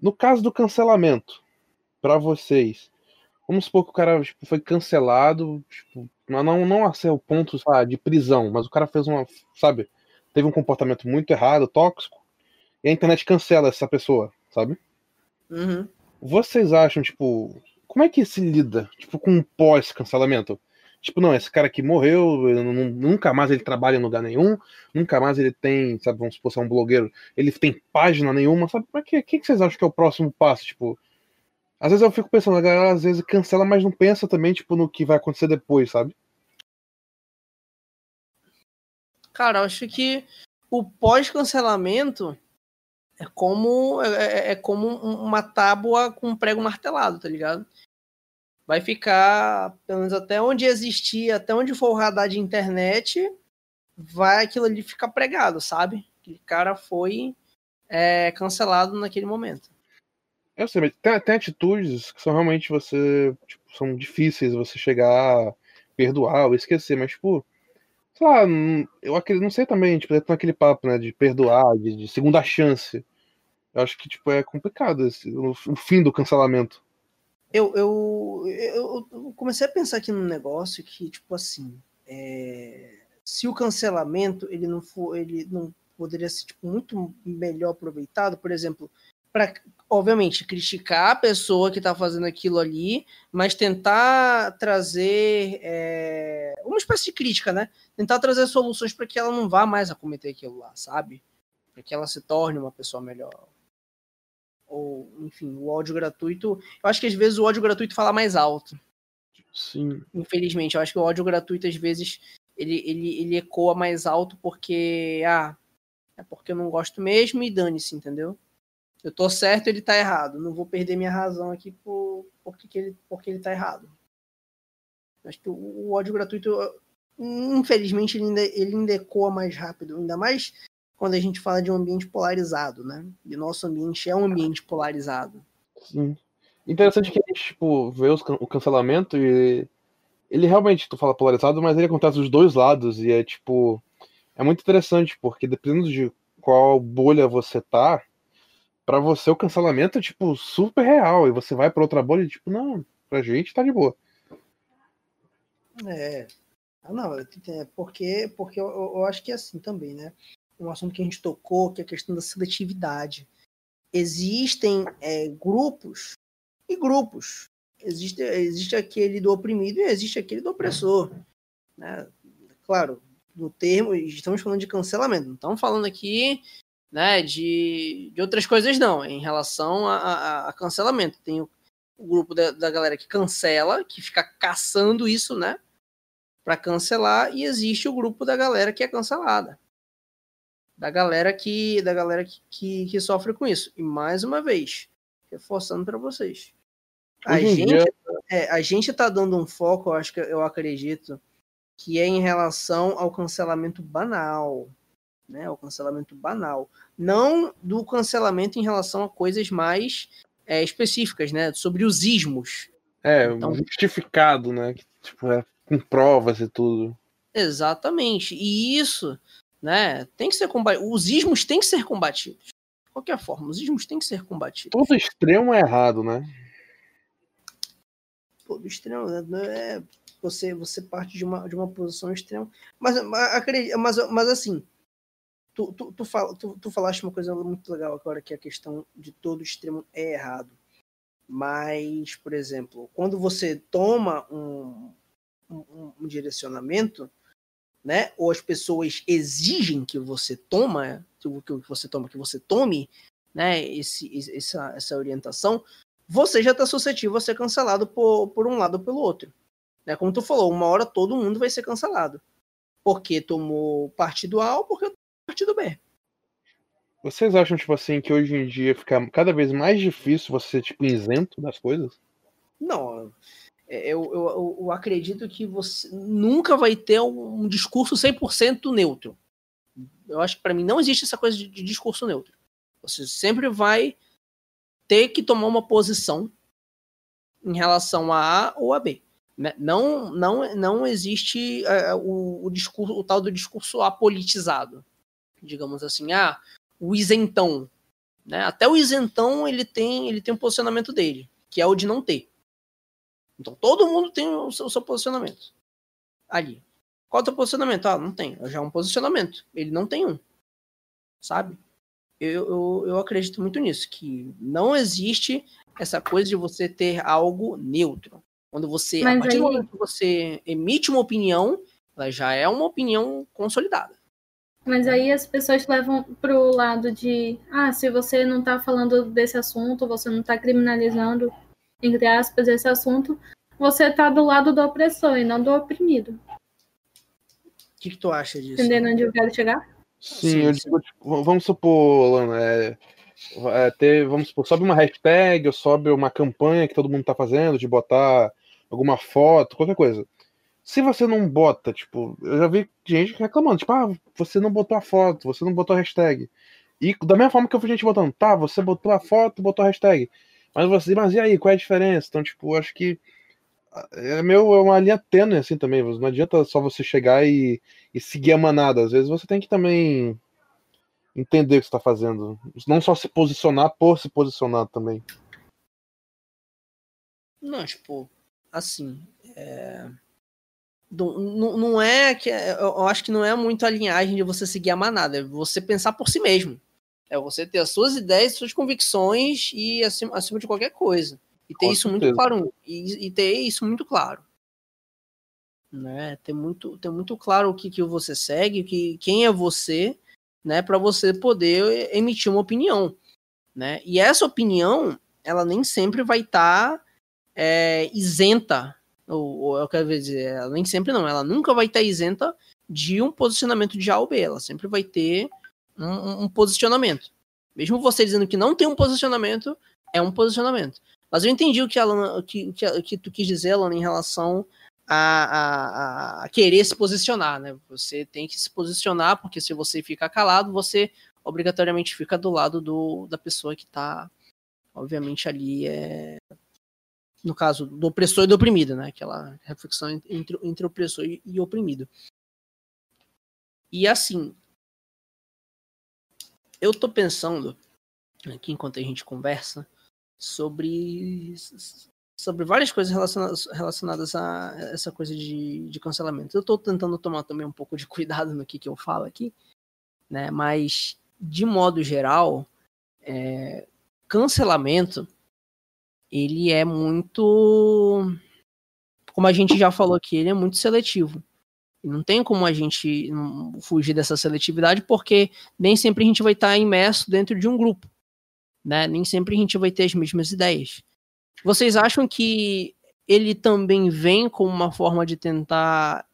No caso do cancelamento, para vocês, vamos supor que o cara tipo, foi cancelado, tipo, não, não a ser o ponto sabe, de prisão, mas o cara fez uma, sabe, teve um comportamento muito errado, tóxico, e a internet cancela essa pessoa, sabe? Uhum. Vocês acham, tipo, como é que se lida, tipo, com um pós-cancelamento? Tipo, não, esse cara aqui morreu, nunca mais ele trabalha em lugar nenhum, nunca mais ele tem, sabe, vamos supor, é um blogueiro, ele tem página nenhuma, sabe? O que, que, que vocês acham que é o próximo passo? Tipo, às vezes eu fico pensando, a galera às vezes cancela, mas não pensa também, tipo, no que vai acontecer depois, sabe? Cara, eu acho que o pós-cancelamento é como é, é, é como uma tábua com um prego martelado, tá ligado? Vai ficar, pelo menos até onde existir, até onde for o radar de internet, vai aquilo ali ficar pregado, sabe? Que cara foi é, cancelado naquele momento. Eu sei, mas tem, tem atitudes que são realmente você. Tipo, são difíceis você chegar a perdoar ou esquecer, mas, tipo. Sei lá, eu acredito, não sei também, tipo, naquele papo, né, de perdoar, de, de, segunda chance. Eu acho que, tipo, é complicado esse, o, o fim do cancelamento. Eu, eu, eu, eu, comecei a pensar aqui num negócio que, tipo assim, é, se o cancelamento ele não for, ele não poderia ser tipo, muito melhor aproveitado, por exemplo, para obviamente, criticar a pessoa que está fazendo aquilo ali, mas tentar trazer é, uma espécie de crítica, né? Tentar trazer soluções para que ela não vá mais a cometer aquilo lá, sabe? Para que ela se torne uma pessoa melhor. Ou, enfim, o ódio gratuito. Eu acho que às vezes o ódio gratuito fala mais alto. Sim. Infelizmente, eu acho que o ódio gratuito às vezes ele, ele, ele ecoa mais alto porque, ah, é porque eu não gosto mesmo e dane-se, entendeu? Eu tô certo, ele tá errado. Não vou perder minha razão aqui por, porque, ele, porque ele tá errado. Acho que o, o ódio gratuito, infelizmente, ele ainda, ele ainda ecoa mais rápido. Ainda mais quando a gente fala de um ambiente polarizado, né? E nosso ambiente é um ambiente polarizado. Sim. Interessante que a gente, tipo, vê os, o cancelamento e ele realmente, tu fala polarizado, mas ele acontece dos dois lados e é, tipo, é muito interessante, porque dependendo de qual bolha você tá, para você o cancelamento é, tipo, super real. E você vai pra outra bolha e, tipo, não, pra gente tá de boa. É. Ah, não, é porque, porque eu, eu acho que é assim também, né? Um assunto que a gente tocou, que é a questão da seletividade. Existem é, grupos e grupos. Existe, existe aquele do oprimido e existe aquele do opressor. Né? Claro, no termo, estamos falando de cancelamento. Não estamos falando aqui né, de, de outras coisas não, em relação a, a, a cancelamento. Tem o, o grupo da, da, galera que cancela, que fica caçando isso, né, para cancelar, e existe o grupo da galera que é cancelada. Da galera que da galera que, que, que sofre com isso. E mais uma vez, reforçando para vocês. A gente, dia... é, a gente tá dando um foco, eu acho que eu acredito, que é em relação ao cancelamento banal né? O cancelamento banal. Não do cancelamento em relação a coisas mais é, específicas, né? Sobre os ismos. É, então, justificado, né? Tipo, é, com provas e tudo. Exatamente. E isso, né? Tem que ser combatido. Os ismos têm que ser combatidos. De qualquer forma, os ismos têm que ser combatidos. Todo extremo é errado, né? Todo extremo né? é você você parte de uma, de uma posição extrema, mas mas, mas assim, Tu, tu, tu, fala, tu, tu falaste uma coisa muito legal agora, que é a questão de todo extremo é errado. Mas, por exemplo, quando você toma um, um, um direcionamento, né, ou as pessoas exigem que você toma, que você toma, que você tome, né, esse, essa, essa orientação, você já está suscetível a ser cancelado por, por um lado ou pelo outro. Né? Como tu falou, uma hora todo mundo vai ser cancelado. Porque tomou partido A ou porque partido B. Vocês acham, tipo assim, que hoje em dia fica cada vez mais difícil você ser, tipo, isento das coisas? Não. É, eu, eu, eu acredito que você nunca vai ter um discurso 100% neutro. Eu acho que para mim não existe essa coisa de, de discurso neutro. Você sempre vai ter que tomar uma posição em relação a A ou a B. Né? Não, não, não existe uh, o, o, discurso, o tal do discurso apolitizado digamos assim, ah, o isentão. Né? Até o isentão ele tem, ele tem um posicionamento dele, que é o de não ter. Então todo mundo tem o seu, o seu posicionamento ali. Qual é o teu posicionamento? Ah, não tem. Já é um posicionamento. Ele não tem um. Sabe? Eu, eu, eu acredito muito nisso, que não existe essa coisa de você ter algo neutro. Quando você, Mas a partir aí... do momento que você emite uma opinião, ela já é uma opinião consolidada. Mas aí as pessoas levam pro lado de, ah, se você não tá falando desse assunto, você não tá criminalizando, entre aspas, esse assunto, você tá do lado do opressor e não do oprimido. O que, que tu acha disso? Entendendo onde eu quero chegar? Sim, sim eu digo, tipo, vamos supor, Lana, é, é, ter, vamos supor, sobe uma hashtag ou sobe uma campanha que todo mundo tá fazendo de botar alguma foto, qualquer coisa. Se você não bota, tipo, eu já vi gente reclamando, tipo, ah, você não botou a foto, você não botou a hashtag. E da mesma forma que eu vi gente botando, tá, você botou a foto, botou a hashtag. Mas você, mas e aí, qual é a diferença? Então, tipo, acho que é meu é uma linha tênue assim também. Não adianta só você chegar e, e seguir a manada. Às vezes você tem que também entender o que está fazendo, não só se posicionar por se posicionar também. Não, tipo, assim, é não, não é que eu acho que não é muito a linhagem de você seguir a manada, é você pensar por si mesmo. É você ter as suas ideias, suas convicções e acima, acima de qualquer coisa. E ter Com isso certeza. muito claro. E, e, ter isso muito claro. Né? Ter, muito, ter muito claro o que, que você segue, que, quem é você, né? para você poder emitir uma opinião. Né? E essa opinião, ela nem sempre vai estar tá, é, isenta ou, ou eu quero dizer, ela nem sempre não, ela nunca vai estar isenta de um posicionamento de A ou B, ela sempre vai ter um, um posicionamento. Mesmo você dizendo que não tem um posicionamento, é um posicionamento. Mas eu entendi o que, que, que, que tu quis dizer, Alan, em relação a, a, a, querer se posicionar, né? Você tem que se posicionar, porque se você ficar calado, você obrigatoriamente fica do lado do, da pessoa que está, obviamente, ali é, no caso do opressor e do oprimido, né? Aquela reflexão entre, entre opressor e, e oprimido. E assim, eu tô pensando aqui enquanto a gente conversa sobre sobre várias coisas relacionadas, relacionadas a essa coisa de, de cancelamento. Eu tô tentando tomar também um pouco de cuidado no que, que eu falo aqui, né? Mas de modo geral, é, cancelamento ele é muito. Como a gente já falou aqui, ele é muito seletivo. não tem como a gente fugir dessa seletividade, porque nem sempre a gente vai estar imerso dentro de um grupo. Né? Nem sempre a gente vai ter as mesmas ideias. Vocês acham que ele também vem como uma forma de tentar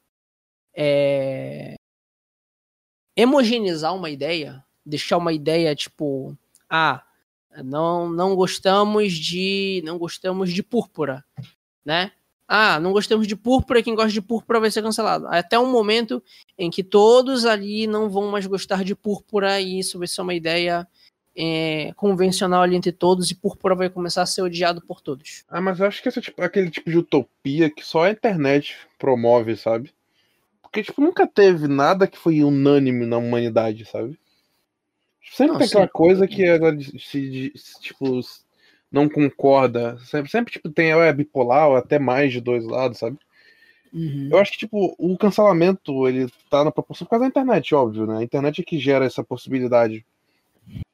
é, homogeneizar uma ideia? Deixar uma ideia tipo, ah, não, não gostamos de. Não gostamos de púrpura, né? Ah, não gostamos de púrpura, quem gosta de púrpura vai ser cancelado. Até um momento em que todos ali não vão mais gostar de púrpura e isso vai ser uma ideia é, convencional ali entre todos e púrpura vai começar a ser odiado por todos. Ah, mas eu acho que esse é tipo, aquele tipo de utopia que só a internet promove, sabe? Porque, tipo, nunca teve nada que foi unânime na humanidade, sabe? Sempre não, tem aquela sim. coisa que ela se, tipo, não concorda. Sempre, sempre tipo, tem é bipolar ou até mais de dois lados, sabe? Uhum. Eu acho que, tipo, o cancelamento, ele tá na proporção por causa da internet, óbvio, né? A internet é que gera essa possibilidade.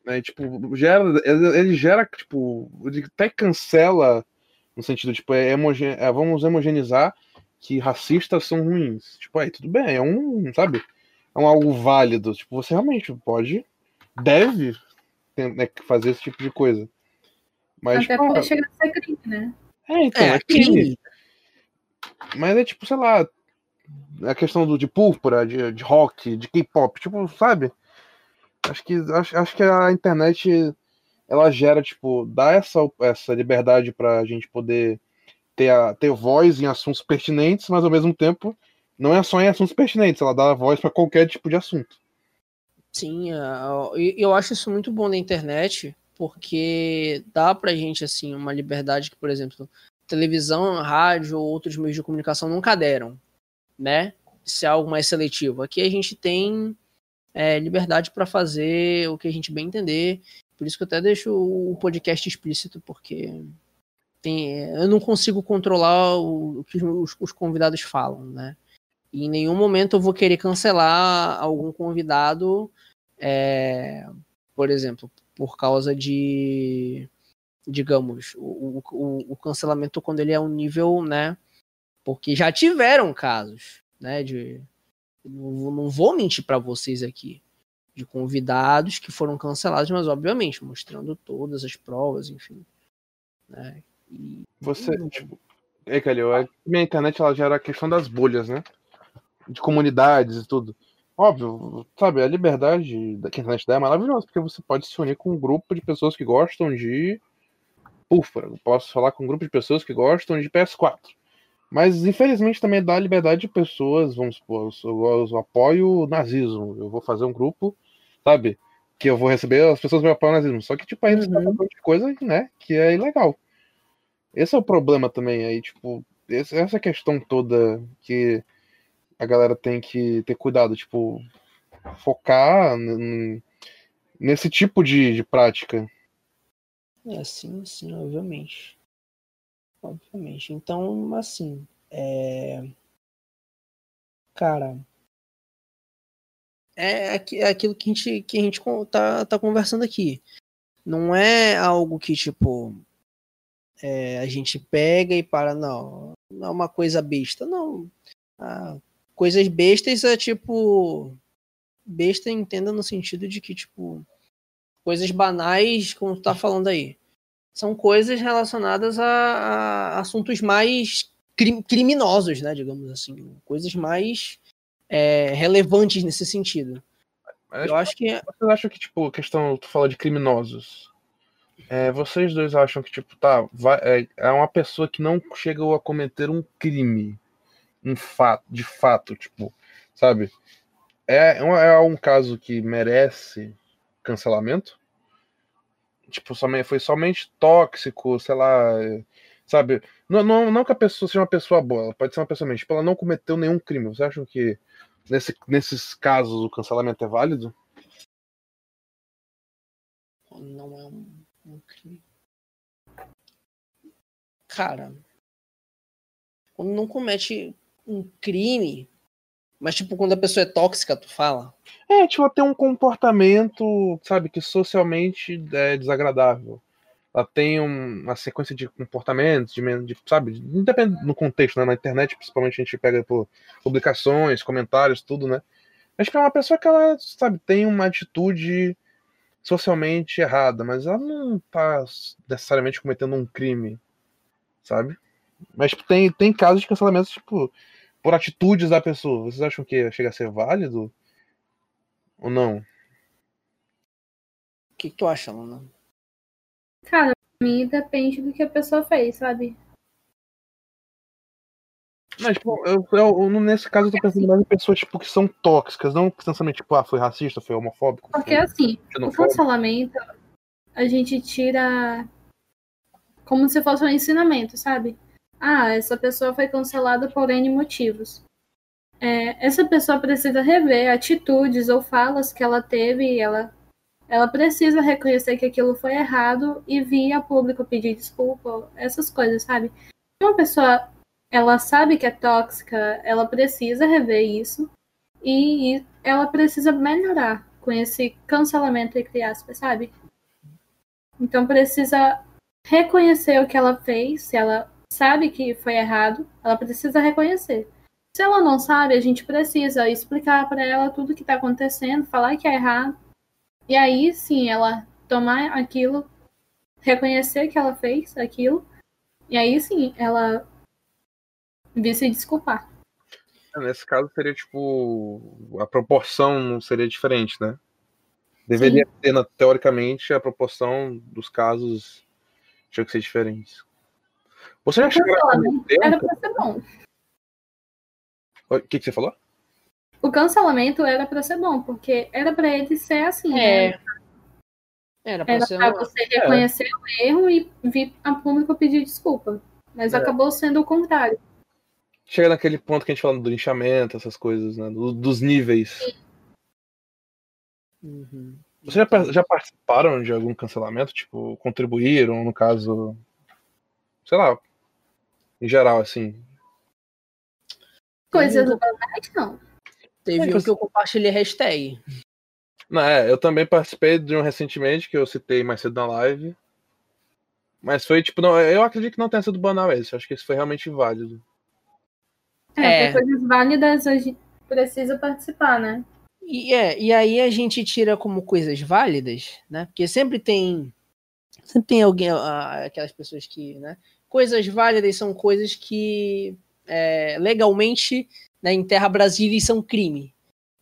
Né? Tipo, gera, ele, ele gera, tipo, ele até cancela no sentido, tipo, é, é, vamos homogeneizar que racistas são ruins. Tipo, aí tudo bem, é um, sabe? É um algo válido. Tipo, você realmente pode deve né, fazer esse tipo de coisa. Mas, Até porque chega a ser crime, né? É, então, é, é crime. Mas é tipo, sei lá, a questão do, de púrpura, de, de rock, de K-pop, tipo, sabe? Acho que, acho, acho que a internet ela gera, tipo, dá essa, essa liberdade pra gente poder ter, a, ter voz em assuntos pertinentes, mas ao mesmo tempo não é só em assuntos pertinentes, ela dá voz para qualquer tipo de assunto. Sim, eu acho isso muito bom na internet, porque dá pra gente, assim, uma liberdade que, por exemplo, televisão, rádio ou outros meios de comunicação nunca deram, né? Se é algo mais seletivo. Aqui a gente tem é, liberdade para fazer o que a gente bem entender Por isso que eu até deixo o podcast explícito, porque tem, eu não consigo controlar o, o que os, os, convidados falam, né? E em nenhum momento eu vou querer cancelar algum convidado, é, por exemplo, por causa de, digamos, o, o, o, cancelamento quando ele é um nível, né? Porque já tiveram casos, né? De, não, vou mentir para vocês aqui de convidados que foram cancelados, mas obviamente mostrando todas as provas, enfim. Né? E... Você, tipo, é, Calil, a minha internet ela gera a questão das bolhas, né? De comunidades e tudo. Óbvio, sabe, a liberdade da que a internet dá é maravilhosa, porque você pode se unir com um grupo de pessoas que gostam de. Ufa, eu posso falar com um grupo de pessoas que gostam de PS4. Mas infelizmente também dá liberdade de pessoas, vamos supor, eu, eu apoio o nazismo. Eu vou fazer um grupo sabe? Que eu vou receber, as pessoas me apoiam nazismo. Só que, tipo, a gente uhum. tá falando de coisa, né, que é ilegal. Esse é o problema também, aí, tipo, essa questão toda que a galera tem que ter cuidado, tipo, focar nesse tipo de, de prática. É, sim, sim, obviamente. Obviamente. Então, assim, é... Cara, é, é aquilo que a gente, que a gente tá, tá conversando aqui. Não é algo que, tipo, é, a gente pega e para, não, não é uma coisa besta, não. Ah, coisas bestas é tipo. Besta entenda no sentido de que, tipo, coisas banais, como tu tá falando aí. São coisas relacionadas a, a assuntos mais criminosos, né? Digamos assim. Coisas mais é, relevantes nesse sentido. Mas eu acho que. Vocês acham que, tipo, questão, tu fala de criminosos. É, vocês dois acham que, tipo, tá, vai, é, é, uma pessoa que não chegou a cometer um crime um fato, de fato, tipo, sabe? É, é um caso que merece cancelamento? Tipo, foi somente tóxico, sei lá, sabe? Não, não, não que a pessoa seja uma pessoa boa, ela pode ser uma pessoa mesmo, tipo, ela não cometeu nenhum crime. Vocês acham que nesse, nesses casos o cancelamento é válido? Não é um, um crime. Cara, quando não comete um crime, mas tipo quando a pessoa é tóxica, tu fala? É, tipo, tem um comportamento, sabe, que socialmente é desagradável ela tem um, uma sequência de comportamentos, de, de sabe, independe do contexto, né? Na internet, principalmente, a gente pega por publicações, comentários, tudo, né? Acho que é uma pessoa que ela, sabe, tem uma atitude socialmente errada, mas ela não tá necessariamente cometendo um crime, sabe? Mas tipo, tem, tem casos de cancelamento, tipo, por atitudes da pessoa. Vocês acham que chega a ser válido? Ou não? O que, que tu acha, Luna? Cara, pra mim depende do que a pessoa fez, sabe? Mas, tipo, eu, eu, nesse caso eu tô pensando mais em pessoas tipo, que são tóxicas, não pensamento tipo, ah, foi racista, foi homofóbico. Porque foi assim, o cancelamento a gente tira como se fosse um ensinamento, sabe? Ah, essa pessoa foi cancelada por N motivos. É, essa pessoa precisa rever atitudes ou falas que ela teve e ela ela precisa reconhecer que aquilo foi errado e vir a público pedir desculpa, essas coisas, sabe? Uma pessoa, ela sabe que é tóxica, ela precisa rever isso e ela precisa melhorar com esse cancelamento entre aspas, sabe? Então precisa reconhecer o que ela fez, se ela sabe que foi errado, ela precisa reconhecer. Se ela não sabe, a gente precisa explicar para ela tudo o que está acontecendo, falar que é errado e aí sim ela tomar aquilo, reconhecer que ela fez aquilo, e aí sim ela vir se desculpar. É, nesse caso seria tipo. A proporção não seria diferente, né? Deveria sim. ter, teoricamente, a proporção dos casos tinha que ser diferente. Você já chegou a Era pra ser bom. O que, que você falou? o cancelamento era para ser bom, porque era para ele ser assim. É. Né? Era para você reconhecer é. o erro e vir a público pedir desculpa. Mas é. acabou sendo o contrário. Chega naquele ponto que a gente fala do linchamento, essas coisas, né? Do, dos níveis. Uhum. Vocês já, já participaram de algum cancelamento? Tipo, contribuíram, no caso. Sei lá. Em geral, assim. Coisas do banais, não. Teve um que eu compartilhei hashtag. Não, é, eu também participei de um recentemente que eu citei mais cedo na live. Mas foi tipo, não, eu acredito que não tenha sido banal esse. Acho que esse foi realmente válido. É, é. coisas válidas a gente precisa participar, né? E, é, e aí a gente tira como coisas válidas, né? Porque sempre tem. Sempre tem alguém, aquelas pessoas que, né? Coisas válidas são coisas que é, legalmente né, em terra Brasília são crime,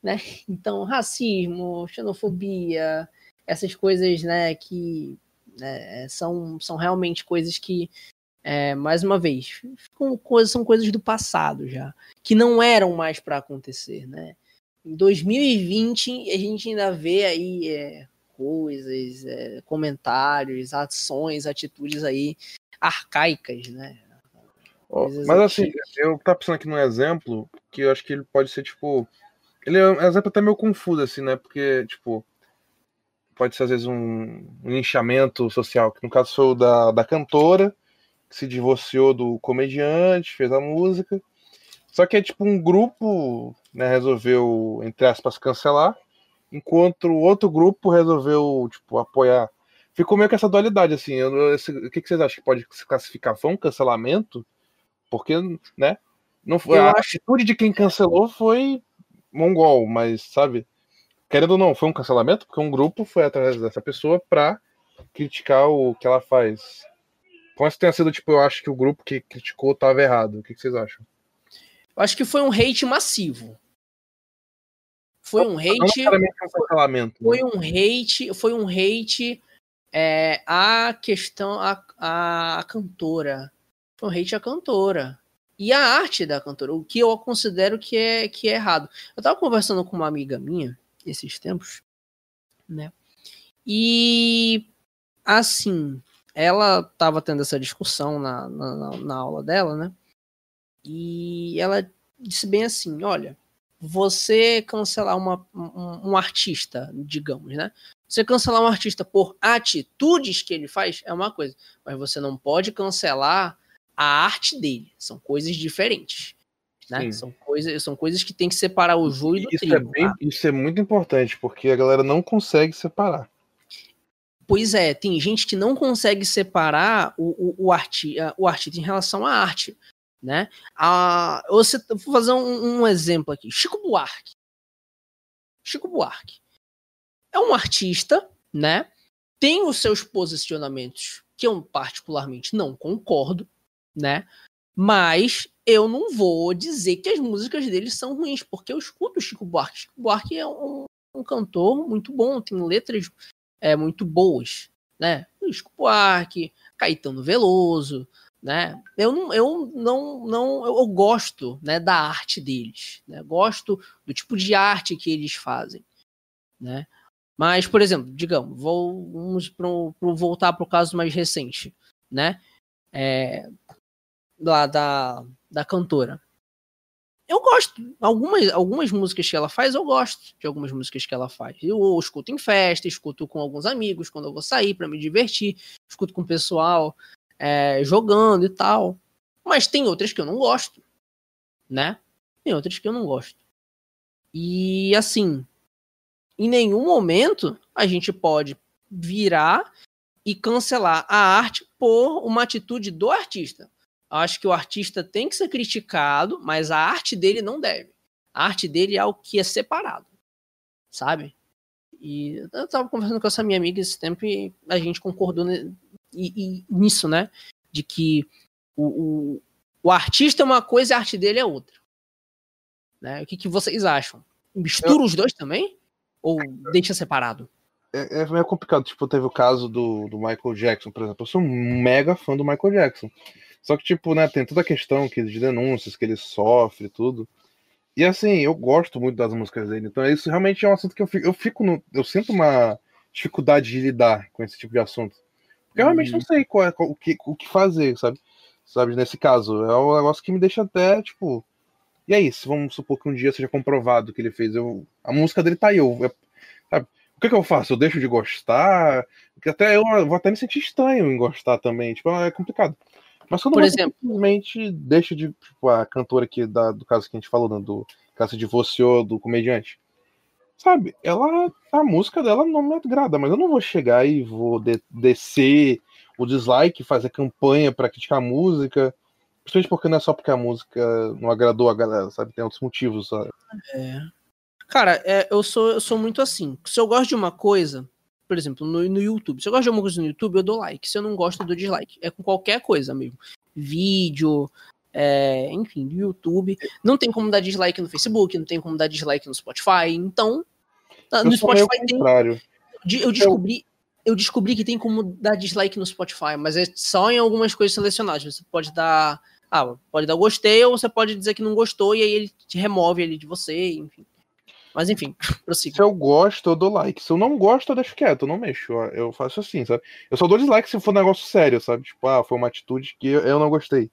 né? Então, racismo, xenofobia, essas coisas, né, que né, são, são realmente coisas que, é, mais uma vez, são coisas do passado já, que não eram mais para acontecer, né? Em 2020, a gente ainda vê aí é, coisas, é, comentários, ações, atitudes aí arcaicas, né? mas assim, eu tava pensando aqui num exemplo que eu acho que ele pode ser, tipo. Ele é um exemplo até meio confuso, assim, né? Porque, tipo, pode ser às vezes um, um linchamento social, que no caso foi o da, da cantora, que se divorciou do comediante, fez a música. Só que é tipo um grupo, né, resolveu, entre aspas, cancelar, enquanto o outro grupo resolveu, tipo, apoiar. Ficou meio que essa dualidade, assim. Eu, esse, o que, que vocês acham que pode se classificar? Foi um cancelamento? Porque, né? Não foi, a atitude de quem cancelou foi mongol, mas, sabe? Querendo ou não, foi um cancelamento, porque um grupo foi atrás dessa pessoa pra criticar o que ela faz. Como se tenha sido, tipo, eu acho que o grupo que criticou estava errado. O que, que vocês acham? Eu acho que foi um hate massivo. Foi um hate. Não cancelamento. Foi né? um hate. Foi um hate. É, a questão. A, a, cantora. Foi um hate à cantora. E a arte da cantora, o que eu considero que é, que é errado. Eu tava conversando com uma amiga minha esses tempos, né? E assim, ela tava tendo essa discussão na, na, na aula dela, né? E ela disse bem assim: olha, você cancelar uma, um, um, artista, digamos, né? Você cancelar um artista por atitudes que ele faz é uma coisa, mas você não pode cancelar a arte dele. São coisas diferentes. Né? São, coisas, são coisas que tem que separar o joio do isso trigo. É bem, tá? Isso é muito importante, porque a galera não consegue separar. Pois é, tem gente que não consegue separar o, o, o, arti, o artista em relação à arte. Né? A, você, vou fazer um, um exemplo aqui. Chico Buarque. Chico Buarque é um artista, né? Tem os seus posicionamentos que eu particularmente não concordo, né? Mas eu não vou dizer que as músicas dele são ruins, porque eu escuto Chico Buarque. Chico Buarque é um, um cantor muito bom, tem letras é, muito boas, né? Chico Buarque, Caetano Veloso, né? Eu não, eu não, não, eu, gosto, né, da arte deles, né? Gosto do tipo de arte que eles fazem, né? Mas, por exemplo, digamos, vou, vamos pro, pro voltar para o caso mais recente, né? É, lá da, da cantora. Eu gosto. Algumas, algumas músicas que ela faz, eu gosto de algumas músicas que ela faz. Eu escuto em festa, escuto com alguns amigos quando eu vou sair para me divertir, escuto com o pessoal é, jogando e tal. Mas tem outras que eu não gosto, né? Tem outras que eu não gosto. E assim, em nenhum momento a gente pode virar e cancelar a arte por uma atitude do artista acho que o artista tem que ser criticado, mas a arte dele não deve. A arte dele é o que é separado, sabe? E eu tava conversando com essa minha amiga esse tempo e a gente concordou nisso, né? De que o, o, o, artista é uma coisa e a arte dele é outra. Né? O que, que vocês acham? Mistura eu... os dois também? Ou deixa separado? É, é meio complicado. Tipo, teve o caso do, do Michael Jackson, por exemplo. Eu sou um mega fã do Michael Jackson. Só que, tipo, né, tem toda a questão que, de denúncias que ele sofre tudo. E assim, eu gosto muito das músicas dele. Então isso realmente é um assunto que eu fico. Eu, fico no, eu sinto uma dificuldade de lidar com esse tipo de assunto. Eu realmente não uhum. sei qual é, qual, o, que, o que fazer, sabe? Sabe, nesse caso. É um negócio que me deixa até, tipo. E aí, se vamos supor que um dia seja comprovado que ele fez. Eu, a música dele tá aí. Eu, eu, sabe? o que, que eu faço? Eu deixo de gostar? Porque até eu vou até me sentir estranho em gostar também. Tipo, é complicado. Mas quando Por você exemplo? simplesmente deixa de. Tipo, a cantora aqui da, do caso que a gente falou, né, do caso se divorciou do comediante. Sabe, ela. A música dela não me agrada, mas eu não vou chegar e vou de- descer o dislike, fazer campanha pra criticar a música. Principalmente porque não é só porque a música não agradou a galera, sabe? Tem outros motivos, sabe? É. Cara, é, eu, sou, eu sou muito assim. Se eu gosto de uma coisa, por exemplo, no, no YouTube, se eu gosto de uma coisa no YouTube, eu dou like. Se eu não gosto, eu dou dislike. É com qualquer coisa, amigo. Vídeo, é, enfim, no YouTube. Não tem como dar dislike no Facebook, não tem como dar dislike no Spotify. Então, no eu meio Spotify tem. Eu descobri. Eu descobri que tem como dar dislike no Spotify, mas é só em algumas coisas selecionadas. Você pode dar. Ah, pode dar gostei, ou você pode dizer que não gostou, e aí ele te remove ele de você, enfim. Mas enfim, prossiga. Se eu gosto, eu dou like. Se eu não gosto, eu deixo quieto, eu não mexo. Eu- Eu faço assim, sabe? Eu só dou dislike se for um negócio sério, sabe? Tipo, ah, foi uma atitude que eu, eu não gostei.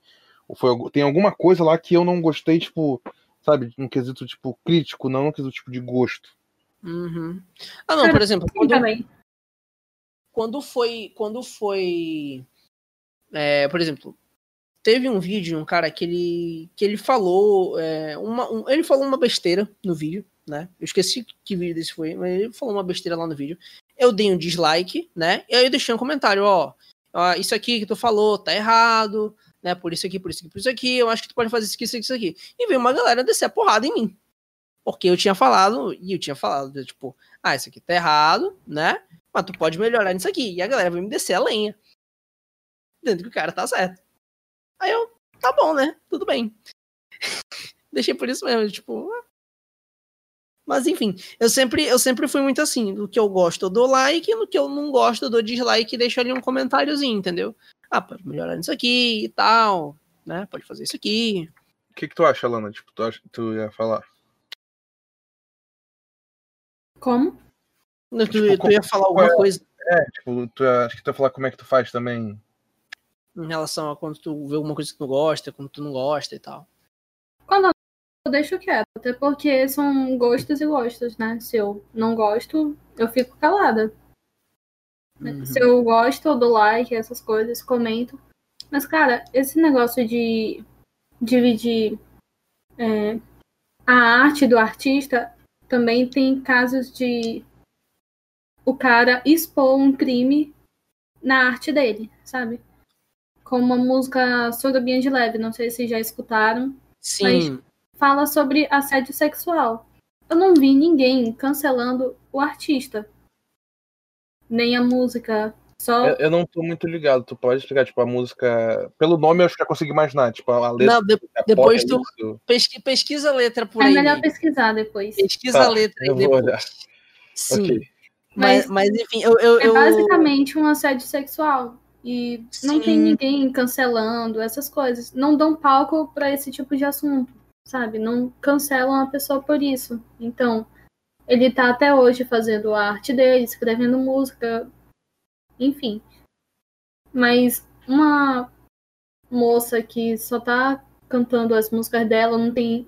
Ou foi, tem alguma coisa lá que eu não gostei, tipo, sabe? Um quesito, tipo, crítico, não um quesito, tipo, de gosto. Uhum. Ah, não, por exemplo, quando, também. quando foi. Quando foi. é, por exemplo, teve um vídeo de um cara que ele. que ele falou. é, uma, um- ele falou uma besteira no vídeo, né? Eu esqueci que vídeo desse foi, mas ele falou uma besteira lá no vídeo. Eu dei um dislike, né? E aí eu deixei um comentário, ó. ó, isso aqui que tu falou tá errado, né? Por isso aqui, por isso aqui, por isso aqui. Eu acho que tu pode fazer isso aqui, isso aqui, isso aqui. E veio uma galera descer a porrada em mim. Porque eu tinha falado, e eu tinha falado, tipo, ah, isso aqui tá errado, né? Mas tu pode melhorar nisso aqui. E a galera veio me descer a lenha. Dentro que o cara tá certo. Aí eu, tá bom, né? Tudo bem. Deixei por isso mesmo, tipo. ah. Mas enfim, eu sempre, eu sempre fui muito assim. Do que eu gosto, eu dou like, no que eu não gosto, eu dou dislike e deixo ali um comentáriozinho, entendeu? Ah, pode melhorar nisso aqui e tal, né? Pode fazer isso aqui. O que, que tu acha, Lana? Tipo, tu, acha, tu ia falar? Como? Tu, Tipo, tu ia falar alguma é- coisa É, tipo, tu, acho que tu ia falar como é que tu faz também. em relação a quando tu vê alguma coisa que tu não gosta, quando tu não gosta e tal. Quando eu deixo quieto, até porque são gostos e gostos, né? Se eu não gosto, eu fico calada. Uhum. Se eu gosto, eu dou like, essas coisas, comento. Mas, cara, esse negócio de dividir é, a arte do artista também tem casos de o cara expor um crime na arte dele, sabe? Como uma música Sorobinha de Leve, não sei se já escutaram, Sim. fala sobre assédio sexual. Eu não vi ninguém cancelando o artista. Nem a música. Só Eu, eu não tô muito ligado. Tu pode explicar, tipo, a música. Pelo nome eu acho que já consegui imaginar. Tipo, a letra. Não, de- a depois pop, tu- isso. pesqui- pesquisa a letra por é aí. melhor mesmo. pesquisar depois. Pesquisa Tá, a letra aí eu vou depois. olhar. Sim. Ok. Mas, Mas- mas enfim, eu. eu, É eu- basicamente um assédio sexual. E não tem ninguém cancelando essas coisas. Não dão palco pra esse tipo de assunto, sabe? Não cancelam a pessoa por isso. Então, ele tá até hoje fazendo a arte dele, escrevendo música, enfim. Mas uma moça que só tá cantando as músicas dela, não tem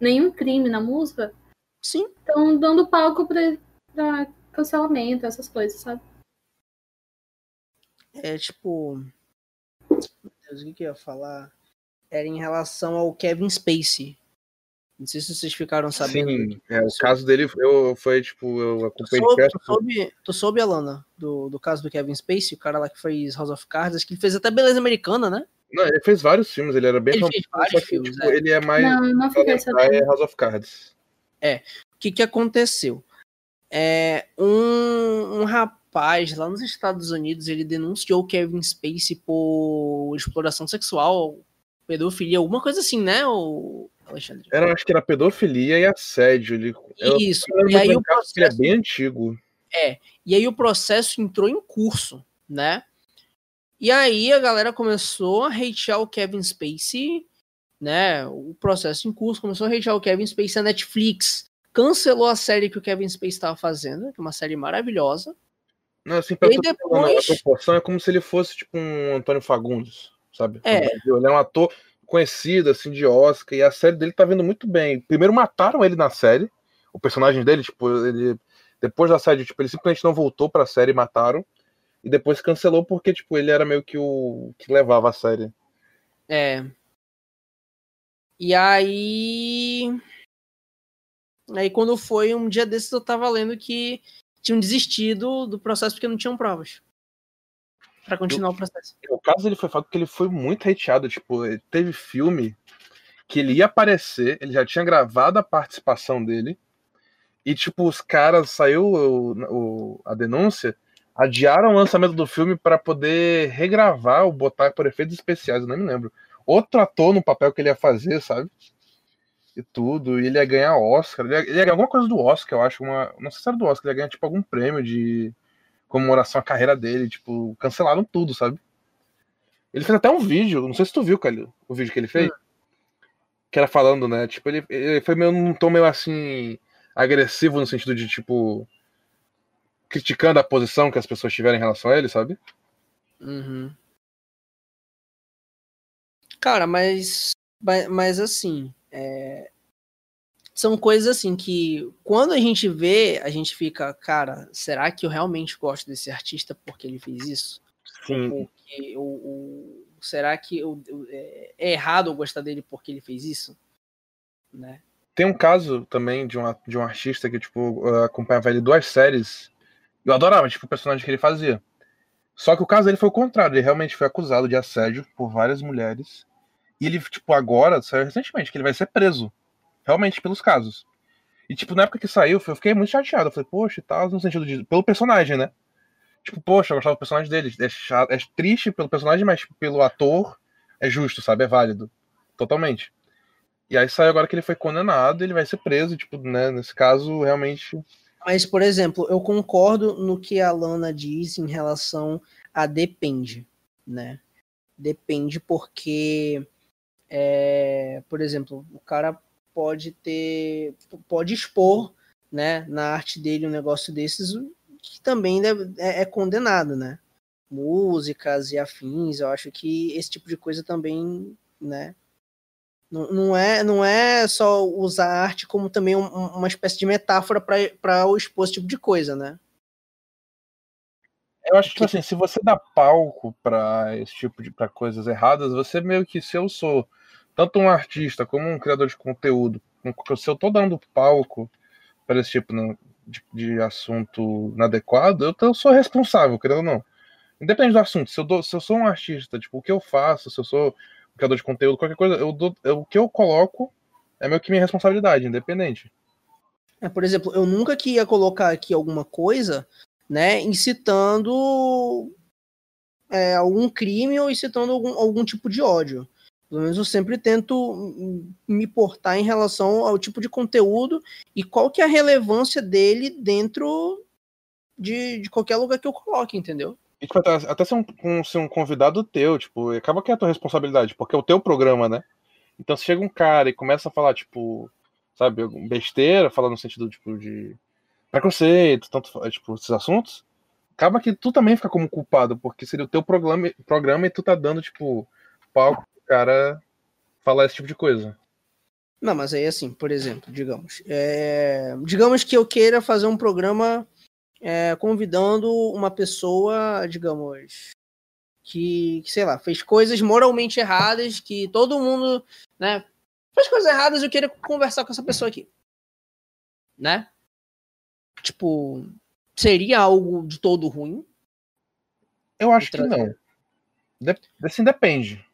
nenhum crime na música, Sim. estão dando palco pra, pra cancelamento, essas coisas, sabe? É tipo. Meu Deus, o que, que eu ia falar? Era em relação ao Kevin Spacey. Não sei se vocês ficaram sabendo. Sim, é, o caso dele eu, foi, tipo, eu Tu acompanhei de soube, perto. tu, soube, tu soube, Alana, do, do caso do Kevin Spacey, o cara lá que fez House of Cards, acho que ele fez até Beleza Americana, né? Não, ele fez vários filmes, ele era bem Ele famoso, fez vários que, filmes, tipo, é. ele é mais. Não, não fiquei sabendo. é House of Cards. O que, que aconteceu? É, um, um rapaz lá nos Estados Unidos, ele denunciou o Kevin Spacey por exploração sexual, pedofilia, alguma coisa assim, né, o Alexandre? Era, acho que era pedofilia e assédio. Ele, Isso. E aí, o que ele é processo, bem antigo. e aí o processo entrou em curso, né? E aí a galera começou a hatear o Kevin Spacey, né? O processo em curso começou a hatear o Kevin Spacey, a Netflix cancelou a série que o Kevin Spacey estava fazendo, que é uma série maravilhosa. Não, assim, pra E depois- uma proporção, é como se ele fosse, tipo, um Antônio Fagundes, sabe? É. Ele é um ator conhecido, assim, de Oscar, e a série dele tá vindo muito bem. Primeiro mataram ele na série, o personagem dele, tipo, ele Depois da série, tipo, ele simplesmente não voltou pra série e mataram. E depois cancelou porque, tipo, ele era meio que o que levava a série. É. E aí. Aí quando foi um dia desses eu tava lendo que tinham desistido do processo porque não tinham provas. Para continuar eu, o processo. O caso ele foi fato que ele foi muito hateado. Tipo, teve filme que ele ia aparecer, ele já tinha gravado a participação dele. E, tipo, os caras, saiu o, o, a denúncia, adiaram o lançamento do filme para poder regravar ou botar por efeitos especiais, eu não me lembro. Outro ator no papel que ele ia fazer, sabe? E tudo, e ele ia ganhar Oscar, ele ia, ele ia ganhar alguma coisa do Oscar, eu acho, uma, não sei se era do Oscar, ele ia ganhar, tipo, algum prêmio de comemoração à carreira dele, tipo, cancelaram tudo, sabe? Ele fez até um vídeo, não sei se tu viu, Calil, o vídeo que ele fez, hum. que era falando, né, tipo, ele, ele foi meio num tom meio assim, agressivo no sentido de, tipo, criticando a posição que as pessoas tiveram em relação a ele, sabe? Uhum. Cara, mas, mas assim, é... são coisas assim que quando a gente vê, a gente fica, cara, será que eu realmente gosto desse artista porque ele fez isso? Sim. Porque, o, o, será que eu, é, é errado eu gostar dele porque ele fez isso? Né? Tem um caso também de um, de um artista que, tipo, acompanhava ele duas séries. Eu adorava, tipo, o personagem que ele fazia. Só que o caso dele foi o contrário. Ele realmente foi acusado de assédio por várias mulheres. E ele, tipo, agora, saiu recentemente, que ele vai ser preso. Realmente, pelos casos. E, tipo, na época que saiu, eu fiquei muito chateado. Eu falei, poxa, e tal, no sentido de. Pelo personagem, né? Tipo, poxa, eu gostava do personagem dele. É, chato, é triste pelo personagem, mas tipo, pelo ator é justo, sabe? É válido. Totalmente. E aí saiu agora que ele foi condenado, ele vai ser preso, tipo, né, nesse caso, realmente. Mas, por exemplo, eu concordo no que a Lana diz em relação a depende, né? Depende porque, é, por exemplo, o cara pode ter, pode expor, né, na arte dele um negócio desses que também deve, é, é condenado, né? Músicas e afins, eu acho que esse tipo de coisa também, né, não, não, é, não é só usar a arte como também um, uma espécie de metáfora para expor esse tipo de coisa, né? Eu acho que assim, se você dá palco para esse tipo de para coisas erradas, você meio que se eu sou tanto um artista como um criador de conteúdo, se eu tô dando palco para esse tipo de, de, assunto inadequado, eu, eu sou responsável, querendo ou não. Independente do assunto, se eu, dou, se eu sou um artista, tipo, o que eu faço, se eu sou criador de conteúdo, qualquer coisa, eu dou, eu, o que eu coloco é meio que minha responsabilidade, independente. É, por exemplo, eu nunca que ia colocar aqui alguma coisa, né, incitando é, algum crime ou incitando algum, algum tipo de ódio. Pelo menos eu sempre tento me portar em relação ao tipo de conteúdo e qual que é a relevância dele dentro de, de qualquer lugar que eu coloque, entendeu? E, tipo, até, ser, um, um, ser um convidado teu, tipo, acaba que é a tua responsabilidade, porque é o teu programa, né? Então se chega um cara e começa a falar, tipo, sabe, besteira, falando no sentido, tipo, de preconceito, tanto, tipo, esses assuntos, acaba que tu também fica como culpado, porque seria o teu programa, programa e tu tá dando, tipo, palco cara falar esse tipo de coisa. Não, mas aí assim, por exemplo, digamos, é... digamos que eu queira fazer um programa é, convidando uma pessoa, digamos, que, que, sei lá, fez coisas moralmente erradas, que todo mundo, né, fez coisas erradas, eu queria conversar com essa pessoa aqui. Né? Tipo, seria algo de todo ruim? Eu acho que não. De assim depende.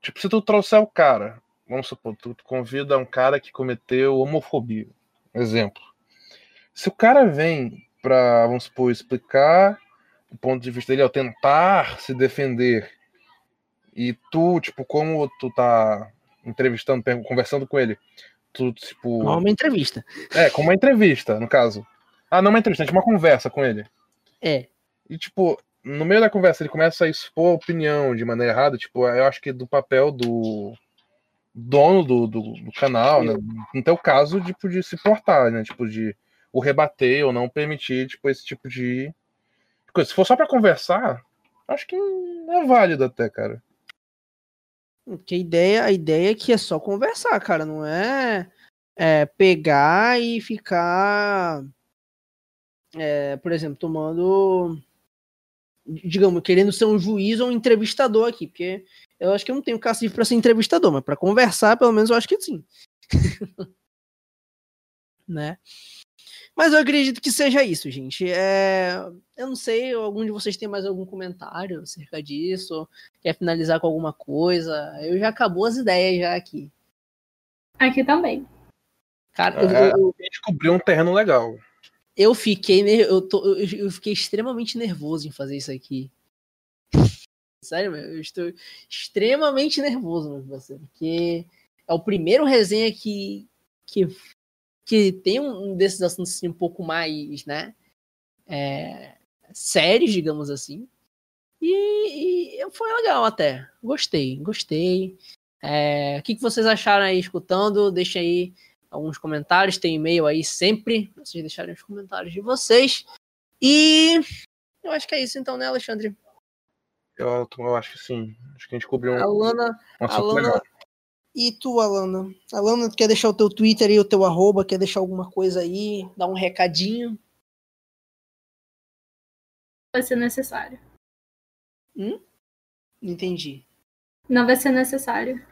Tipo, se tu trouxer o cara, vamos supor, tu convida um cara que cometeu homofobia, exemplo. Se o cara vem para, vamos supor, explicar o ponto de vista dele ao tentar se defender. E tu, tipo, como tu tá entrevistando, conversando com ele, tu, tipo. Não uma entrevista. É, como uma entrevista, no caso. Ah, não uma entrevista, tipo uma conversa com ele. É. E, tipo, no meio da conversa ele começa a expor a opinião de maneira errada, tipo, eu acho que do papel do dono do, do, do canal, né? No teu caso, tipo, de se portar, né? Tipo, de o rebater ou não permitir tipo, esse tipo de coisa. Se for só para conversar, acho que é válido até, cara. Que a ideia, a ideia é que é só conversar, cara, não é, é pegar e ficar é, por exemplo, tomando. Digamos, querendo ser um juiz ou um entrevistador aqui, porque eu acho que eu não tenho cacife para ser entrevistador, mas para conversar, pelo menos eu acho que sim. né? Mas eu acredito que seja isso, gente. É... Eu não sei, algum de vocês tem mais algum comentário acerca disso? Quer finalizar com alguma coisa? Eu já acabou as ideias já aqui. Aqui também. Cara, é, eu, eu, descobriu um terreno legal. Eu fiquei, eu, tô, eu fiquei extremamente nervoso em fazer isso aqui. Sério, meu, eu estou extremamente nervoso, meu parceiro, porque é o primeiro resenha que, que, que tem um desses assuntos assim, um pouco mais, né, é, sérios, digamos assim. E, e, foi legal até. Gostei, gostei. É, o que, que vocês acharam aí escutando? Deixa aí alguns comentários. Tem e-mail aí sempre pra vocês deixarem os comentários de vocês. E eu acho que é isso então, né, Alexandre? Eu, eu acho que sim. Acho que a gente cobriu um. Alana, um Alana legal. E tu, Alana? Alana, tu quer deixar o teu Twitter e o teu arroba? Quer deixar alguma coisa aí? Dar um recadinho? Vai ser necessário. Hum? Entendi. Não vai ser necessário.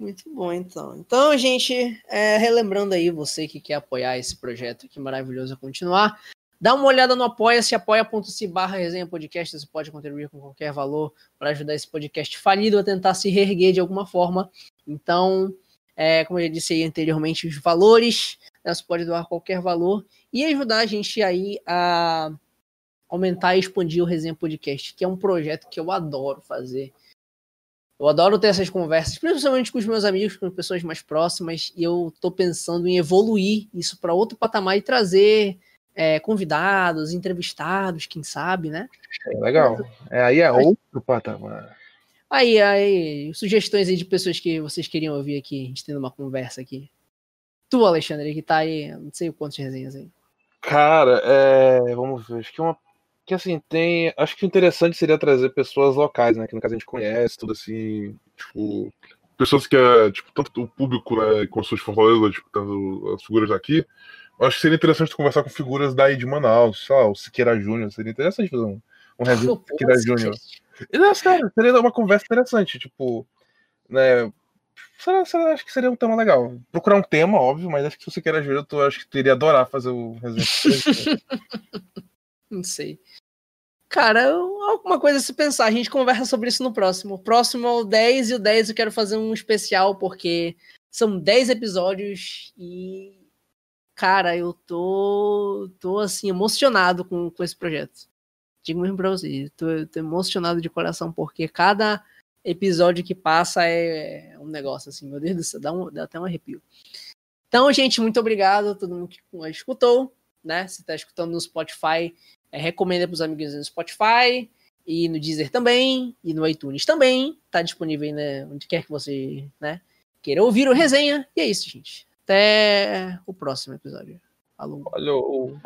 Muito bom, então. Então, gente, é, relembrando aí, você que quer apoiar esse projeto que maravilhoso continuar, Dá uma olhada no Apoia-se, apoia.se barra resenha podcast. Você pode contribuir com qualquer valor para ajudar esse podcast falido a tentar se reerguer de alguma forma. Então, é, como eu já disse aí anteriormente, os valores, né, você pode doar qualquer valor e ajudar a gente aí a aumentar e expandir o Resenha Podcast, que é um projeto que eu adoro fazer. Eu adoro ter essas conversas, principalmente com os meus amigos, com pessoas mais próximas, e eu tô pensando em evoluir isso para outro patamar e trazer é, convidados, entrevistados, quem sabe, né? É legal. É, aí é outro patamar. Aí, aí, sugestões aí de pessoas que vocês queriam ouvir aqui, a gente tendo uma conversa aqui. Tu, Alexandre, que tá aí, não sei quantas resenhas aí. Cara, é, vamos ver, acho que uma que assim, tem, acho que o interessante seria trazer pessoas locais, né, que no caso a gente conhece, tudo assim, tipo, pessoas que é, tipo, tanto o público, né, com suas Fortaleza, tipo, tanto as figuras daqui, acho que seria interessante conversar com figuras daí de Manaus, sei lá, o Siqueira Júnior. Seria interessante fazer um, um review do Siqueira Júnior. Não, sério, seria uma conversa interessante, tipo, né? Será, será, acho que seria um tema legal. Procurar um tema, óbvio, mas acho que se você quer ajuda, eu acho que teria adorar fazer o resenha. não sei. Cara, alguma coisa a se pensar. A gente conversa sobre isso no próximo. O próximo é o 10 e o 10 eu quero fazer um especial porque são 10 episódios e cara, eu tô, tô assim, emocionado com, com esse projeto. Digo mesmo pra vocês, tô, tô emocionado de coração, porque cada episódio que passa é, um negócio assim, meu Deus do céu, dá, um, dá até um arrepio. Então, gente, muito obrigado a todo mundo que escutou, né? Se tá escutando no Spotify, é, recomenda pros amigos no Spotify e no Deezer também, e no iTunes também. Tá disponível né, onde quer que você, né, queira ouvir o resenha. E é isso, gente. Até o próximo episódio. Falou. Falou.